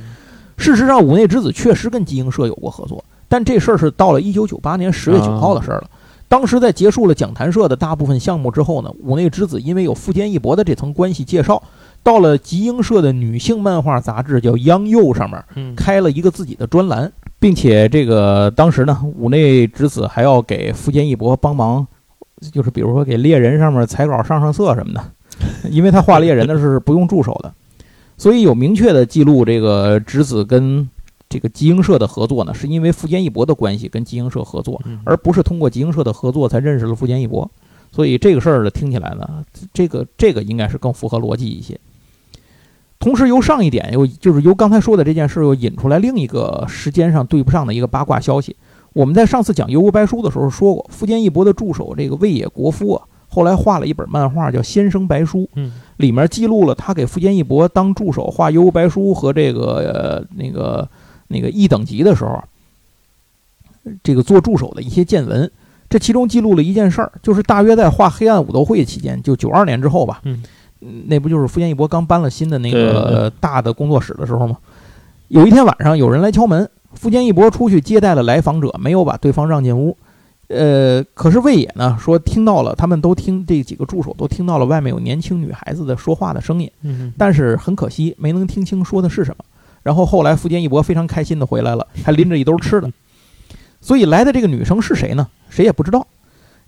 事实上，五内之子确实跟集英社有过合作，但这事儿是到了一九九八年十月九号的事儿了。当时在结束了讲谈社的大部分项目之后呢，五内之子因为有富坚义博的这层关系介绍，到了集英社的女性漫画杂志叫《央幼》上面嗯。开了一个自己的专栏，并且这个当时呢，五内之子还要给富坚义博帮忙，就是比如说给猎人上面彩稿上上色什么的，*laughs* 因为他画猎人的是不用助手的，所以有明确的记录这个直子跟这个集英社的合作呢，是因为富坚义博的关系跟集英社合作，嗯而不是通过集英社的合作才认识了富坚义博。所以这个事儿呢，听起来呢，这个这个应该是更符合逻辑一些。同时，由上一点又就是由刚才说的这件事又引出来另一个时间上对不上的一个八卦消息。我们在上次讲《幽游白书》的时候说过，富坚义博的助手这个魏野国夫啊，后来画了一本漫画叫《先生白书》，嗯里面记录了他给富坚义博当助手画《幽游白书》和这个呃那个那个一等级的时候啊，这个做助手的一些见闻。这其中记录了一件事儿，就是大约在画《黑暗武斗会》期间，就九二年之后吧，嗯嗯，那不就是富坚义博刚搬了新的那个大的工作室的时候吗？有一天晚上，有人来敲门，富坚义博出去接待了来访者，没有把对方让进屋。呃，可是魏野呢说听到了，他们都听这几个助手都听到了外面有年轻女孩子的说话的声音，嗯但是很可惜没能听清说的是什么。然后后来富坚义博非常开心的回来了，还拎着一兜吃的。所以来的这个女生是谁呢？谁也不知道。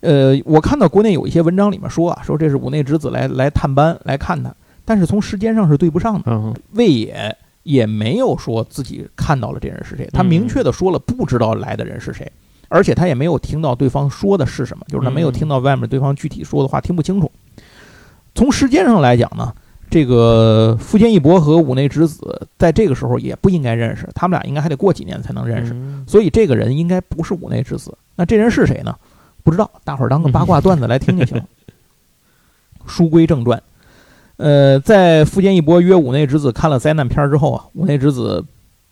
呃，我看到国内有一些文章里面说啊，说这是五内之子来来探班来看他，但是从时间上是对不上的。嗯魏野也没有说自己看到了这人是谁，他嗯明确的说了不知道来的人是谁，而且他也没有听到对方说的是什么，就是他没有听到外面对方具体说的话，听不清楚。从时间上来讲呢，这个富坚义博和武内直子在这个时候也不应该认识，他们俩应该还得过几年才能认识，嗯所以这个人应该不是武内直子。那这人是谁呢？不知道，大伙儿当个八卦段子来听就行。*laughs* 书归正传，呃，在富坚义博约武内直子看了灾难片儿之后啊，武内直子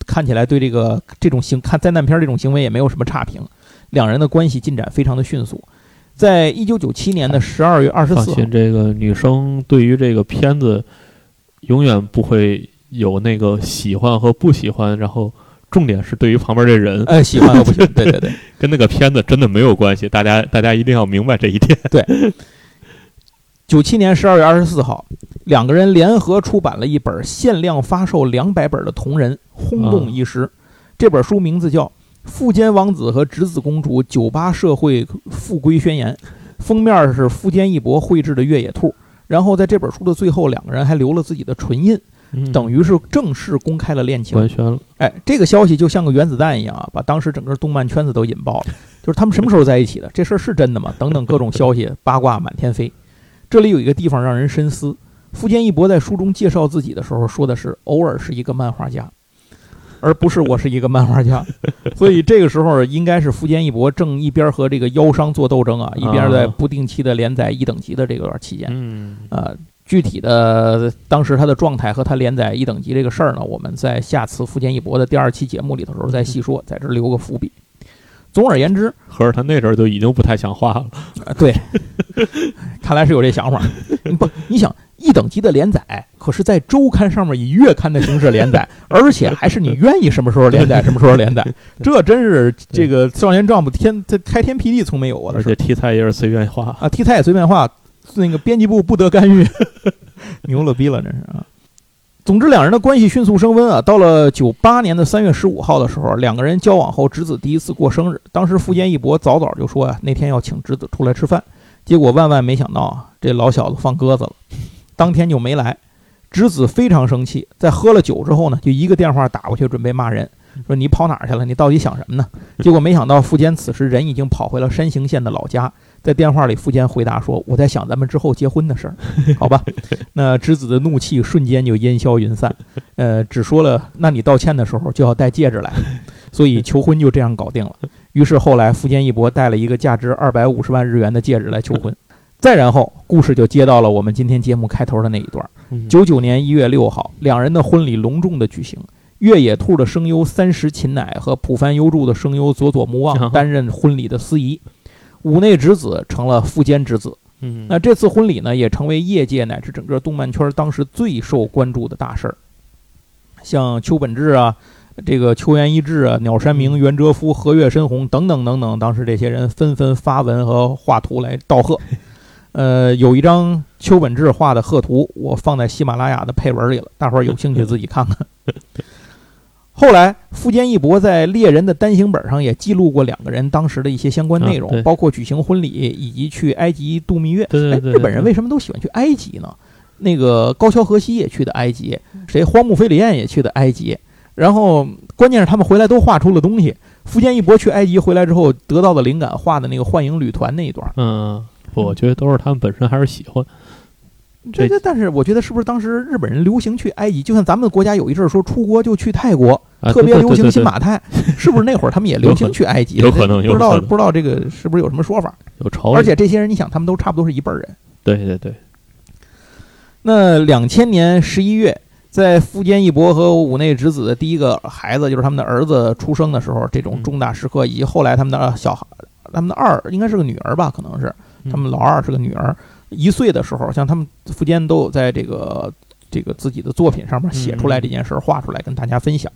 看起来对这个这种行看灾难片儿这种行为也没有什么差评，两人的关系进展非常的迅速。在一九九七年的十二月二十四号，放心，这个女生对于这个片子永远不会有那个喜欢和不喜欢，然后重点是对于旁边这人，哎，喜欢和不喜欢，*laughs* 对对对，跟那个片子真的没有关系。大家大家一定要明白这一点。*laughs* 对九七年十二月二十四号，两个人联合出版了一本限量发售两百本的同人，轰动一时。这本书名字叫《富坚王子和侄子公主酒吧社会复归宣言》，封面是富坚义博绘制的越野兔。然后在这本书的最后，两个人还留了自己的唇印。嗯等于是正式公开了恋情。官宣了，哎，这个消息就像个原子弹一样啊，把当时整个动漫圈子都引爆了。*laughs* 就是他们什么时候在一起的？这事儿是真的吗？等等各种消息 *laughs* 八卦满天飞。这里有一个地方让人深思。富坚义博在书中介绍自己的时候说的是，偶尔是一个漫画家，而不是我是一个漫画家。*laughs* 所以这个时候应该是富坚义博正一边和这个腰伤做斗争啊，一边在不定期的连载一等级的这段期间。嗯呃，具体的当时他的状态和他连载一等级这个事儿呢，我们在下次富坚义博的第二期节目里头时候再细说，在这儿留个伏笔。总而言之，合着他那阵儿就已经不太想画了，呃对，*laughs* 看来是有这想法。你不，你想一等级的连载，可是在周刊上面以月刊的形式连载，*laughs* 而且还是你愿意什么时候连载什么时候连载，*laughs* 这真是这个少年 Jump 天这开天辟地从没有过的而且题材也是随便画，啊！题材也随便画，那个编辑部不得干预，*laughs* 牛了逼了，真是啊！总之，两人的关系迅速升温啊！到了九八年的三月十五号的时候，两个人交往后，侄子第一次过生日。当时富坚义博早早就说啊、那天要请侄子出来吃饭。结果万万没想到啊，这老小子放鸽子了，当天就没来。直子非常生气，在喝了酒之后呢，就一个电话打过去，准备骂人，说你跑哪儿去了？你到底想什么呢？结果没想到富坚此时人已经跑回了山形县的老家，在电话里，富坚回答说：“我在想咱们之后结婚的事儿，*laughs* 好吧？”那之子的怒气瞬间就烟消云散，呃，只说了：“那你道歉的时候就要戴戒指来。”所以求婚就这样搞定了。于是后来富坚一博带了一个价值二百五十万日元的戒指来求婚。再然后，故事就接到了我们今天节目开头的那一段。嗯九九年一月六号，两人的婚礼隆重的举行。越野兔的声优三石琴乃和浦帆优助的声优佐佐木啊望担任婚礼的司仪，五内直子成了富坚之子。嗯那这次婚礼呢，也成为业界乃至整个动漫圈当时最受关注的大事儿。像秋本志啊，这个秋元一志啊、鸟山明、袁哲夫、和月伸宏等等等等，当时这些人纷纷发文和画图来道贺。*laughs* 呃，有一张邱本志画的贺图，我放在喜马拉雅的配文里了，大伙儿有兴趣自己看看。*laughs* 后来，富坚义博在猎人的单行本上也记录过两个人当时的一些相关内容，啊包括举行婚礼以及去埃及度蜜月。对对对哎日本人为什么都喜欢去埃及呢？那个高桥和希也去的埃及，谁荒木飞吕彦也去的埃及。然后关键是他们回来都画出了东西。富坚义博去埃及回来之后得到的灵感，画的那个幻影旅团那一段。嗯，不，我觉得都是他们本身还是喜欢，这个，但是我觉得是不是当时日本人流行去埃及？就像咱们国家有一阵儿说出国就去泰国，啊特别流行新马泰，*laughs* 是不是那会儿他们也流行去埃及？有可能不知道不知道这个是不是有什么说法？有潮，而且这些人，你想，他们都差不多是一辈人。对对对，那两千年十一月，在富坚义博和五内直子的第一个孩子，就是他们的儿子出生的时候，这种重大时刻，以及后来他们的小孩，他们的二应该是个女儿吧，可能是他们老二是个女儿，一岁的时候，像他们富坚都有在这个这个自己的作品上面写出来这件事儿，画出来跟大家分享。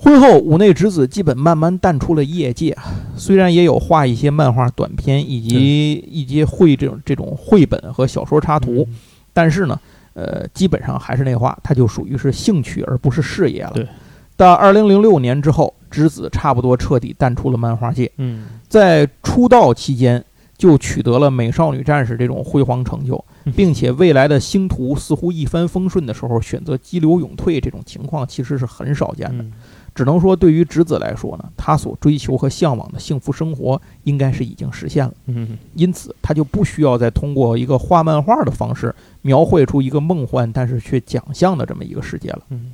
婚后，五内直子基本慢慢淡出了业界，虽然也有画一些漫画短篇以及一些绘这种这种绘本和小说插图，嗯但是呢，呃，基本上还是那话，它就属于是兴趣而不是事业了。对。到二零零六年之后，直子差不多彻底淡出了漫画界，嗯在出道期间就取得了《美少女战士》这种辉煌成就嗯，并且未来的星途似乎一帆风顺的时候，选择激流勇退这种情况其实是很少见的。嗯只能说，对于直子来说呢，他所追求和向往的幸福生活应该是已经实现了。嗯因此，他就不需要再通过一个画漫画的方式描绘出一个梦幻但是却奖项的这么一个世界了。嗯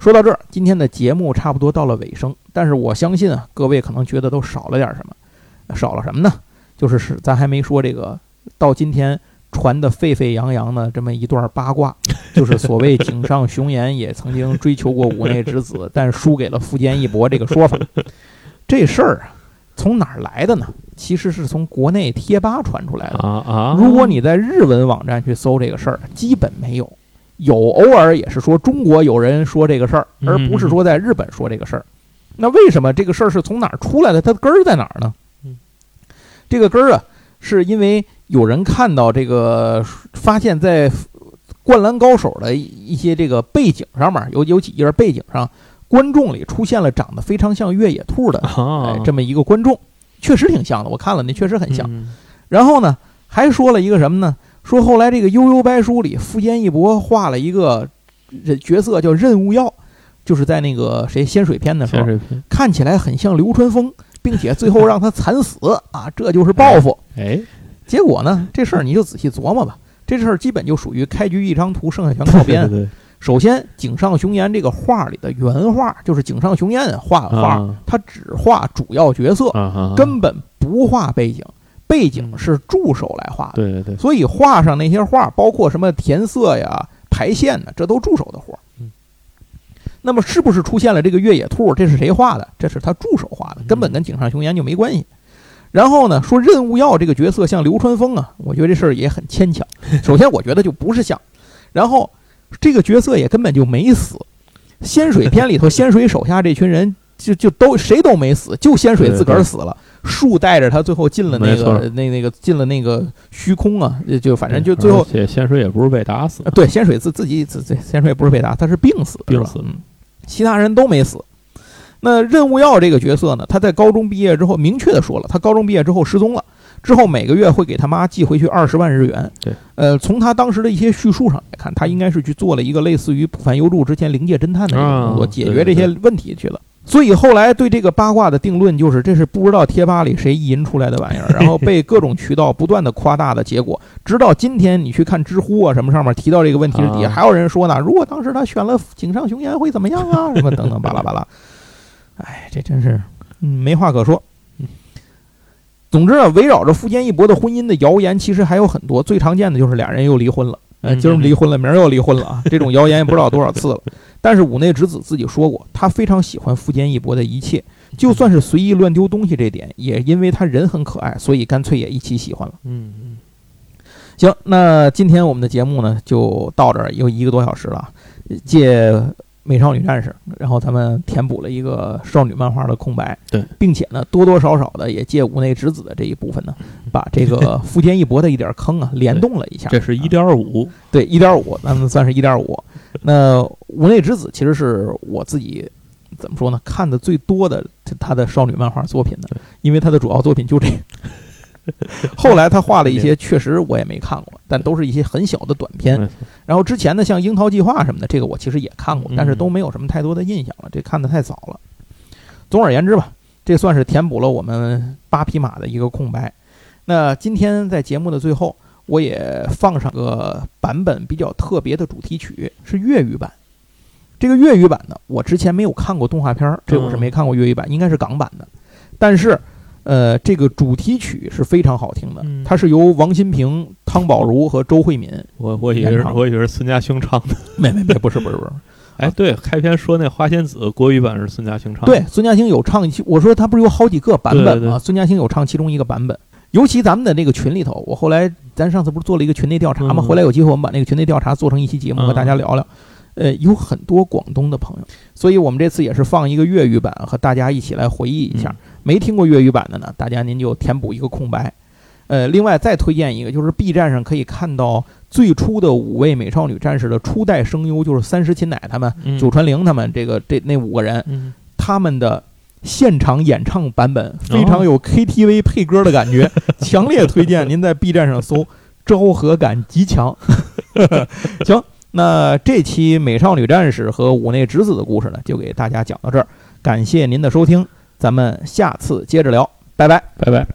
说到这儿，今天的节目差不多到了尾声，但是我相信啊，各位可能觉得都少了点什么，少了什么呢？就是是咱还没说这个到今天传得沸沸扬扬的这么一段八卦，就是所谓井上雄彦也曾经追求过五内之子，但输给了富坚义博这个说法。这事儿啊，从哪儿来的呢？其实是从国内贴吧传出来的。啊啊！如果你在日文网站去搜这个事儿，基本没有，有偶尔也是说中国有人说这个事儿，嗯而不是说在日本说这个事儿。那为什么这个事儿是从哪儿出来的？它的根儿在哪儿呢嗯？这个根儿啊，是因为有人看到这个，发现在《灌篮高手》的一一些这个背景上面，有有几页背景上，观众里出现了长得非常像越野兔的啊哎，这么一个观众，确实挺像的。我看了，那确实很像。嗯然后呢，还说了一个什么呢？说后来这个《悠悠白书》里，富坚义博画了一个角色叫任务耀，就是在那个谁仙水篇的时候，看起来很像流川枫，并且最后让他惨死啊，这就是报复。哎，结果呢，这事儿你就仔细琢磨吧，这事儿基本就属于开局一张图，剩下全靠编。*laughs* 对对首先，井上雄彦这个画里的原画就是井上雄彦画的画，啊他只画主要角色，根本不画背景，背景是助手来画的。对对对，所以画上那些画，包括什么填色呀、排线呢，这都助手的活儿嗯。那么是不是出现了这个越野兔？这是谁画的？这是他助手画的，嗯根本跟井上雄彦就没关系。然后呢，说任务要这个角色像流川枫啊，我觉得这事儿也很牵强。首先，我觉得就不是像，然后这个角色也根本就没死。仙水篇里头，仙水手下这群人就就都谁都没死，就仙水自个儿死了。树带着他最后进了那个那那个进了那个虚空啊，就就反正就最后仙水也不是被打死呃，对，仙水自自己自自仙水也不是被打，他是病死的，病死嗯，其他人都没死。那任务要这个角色呢，他在高中毕业之后明确的说了，他高中毕业之后失踪了，之后每个月会给他妈寄回去二十万日元。对，呃，从他当时的一些叙述上来看，他应该是去做了一个类似于浦饭优助之前灵界侦探的这个工作，啊解决这些问题去了。所以后来对这个八卦的定论就是，这是不知道贴吧里谁意淫出来的玩意儿，*laughs* 然后被各种渠道不断的夸大的结果。直到今天，你去看知乎啊什么上面提到这个问题的底下，啊还有人说呢，如果当时他选了井上雄彦会怎么样啊？什么等等巴拉巴拉。哎，这真是，嗯，没话可说。总之啊，围绕着富坚义博的婚姻的谣言其实还有很多，最常见的就是俩人又离婚了。呃，嗯今儿离婚了，明儿又离婚了啊！这种谣言也不知道多少次了。但是五内直子自己说过，他非常喜欢富坚义博的一切，就算是随意乱丢东西这点，也因为他人很可爱，所以干脆也一起喜欢了。嗯嗯，行，那今天我们的节目呢就到这儿，有一个多小时了。借《美少女战士》，然后咱们填补了一个少女漫画的空白，对，并且呢多多少少的也借五内直子的这一部分呢，把这个 *laughs* 富坚义博的一点坑啊联动了一下。这是一点五，对，一点五，咱们算是一点五。那无内之子其实是我自己怎么说呢？看的最多的他的少女漫画作品的，因为他的主要作品就这个。*laughs* 后来他画了一些，*laughs* 确实我也没看过，但都是一些很小的短片。然后之前的像《樱桃计划》什么的，这个我其实也看过，嗯但是都没有什么太多的印象了，这看的太早了。总而言之吧，这算是填补了我们八匹马的一个空白。那今天在节目的最后，我也放上个版本比较特别的主题曲，是粤语版。这个粤语版呢，我之前没有看过动画片儿，这我是没看过粤语版，应该是港版的。但是，呃，这个主题曲是非常好听的，嗯它是由王新平、汤宝如和周慧敏我我以为是我以为是孙家兴唱的。*laughs* 没没没，不是不是不是，*laughs* 哎，对，开篇说那花仙子国语版是孙家兴唱的。对，孙家兴有唱一期，我说他不是有好几个版本吗？对对对孙家兴有唱其中一个版本。尤其咱们的那个群里头，我后来咱上次不是做了一个群内调查吗？嗯回来有机会我们把那个群内调查做成一期节目嗯和大家聊聊。呃，有很多广东的朋友，所以我们这次也是放一个粤语版，和大家一起来回忆一下。嗯没听过粤语版的呢，大家您就填补一个空白。呃，另外再推荐一个，就是 B 站上可以看到最初的五位美少女战士的初代声优，就是三石琴乃他们、嗯九川绫他们这个这那五个人，嗯，他们的现场演唱版本非常有 KTV 配歌的感觉，*laughs* 强烈推荐您在 B 站上搜，昭和感极强。*laughs* 行，那这期美少女战士和五内直子的故事呢，就给大家讲到这儿，感谢您的收听，咱们下次接着聊，拜拜。拜拜。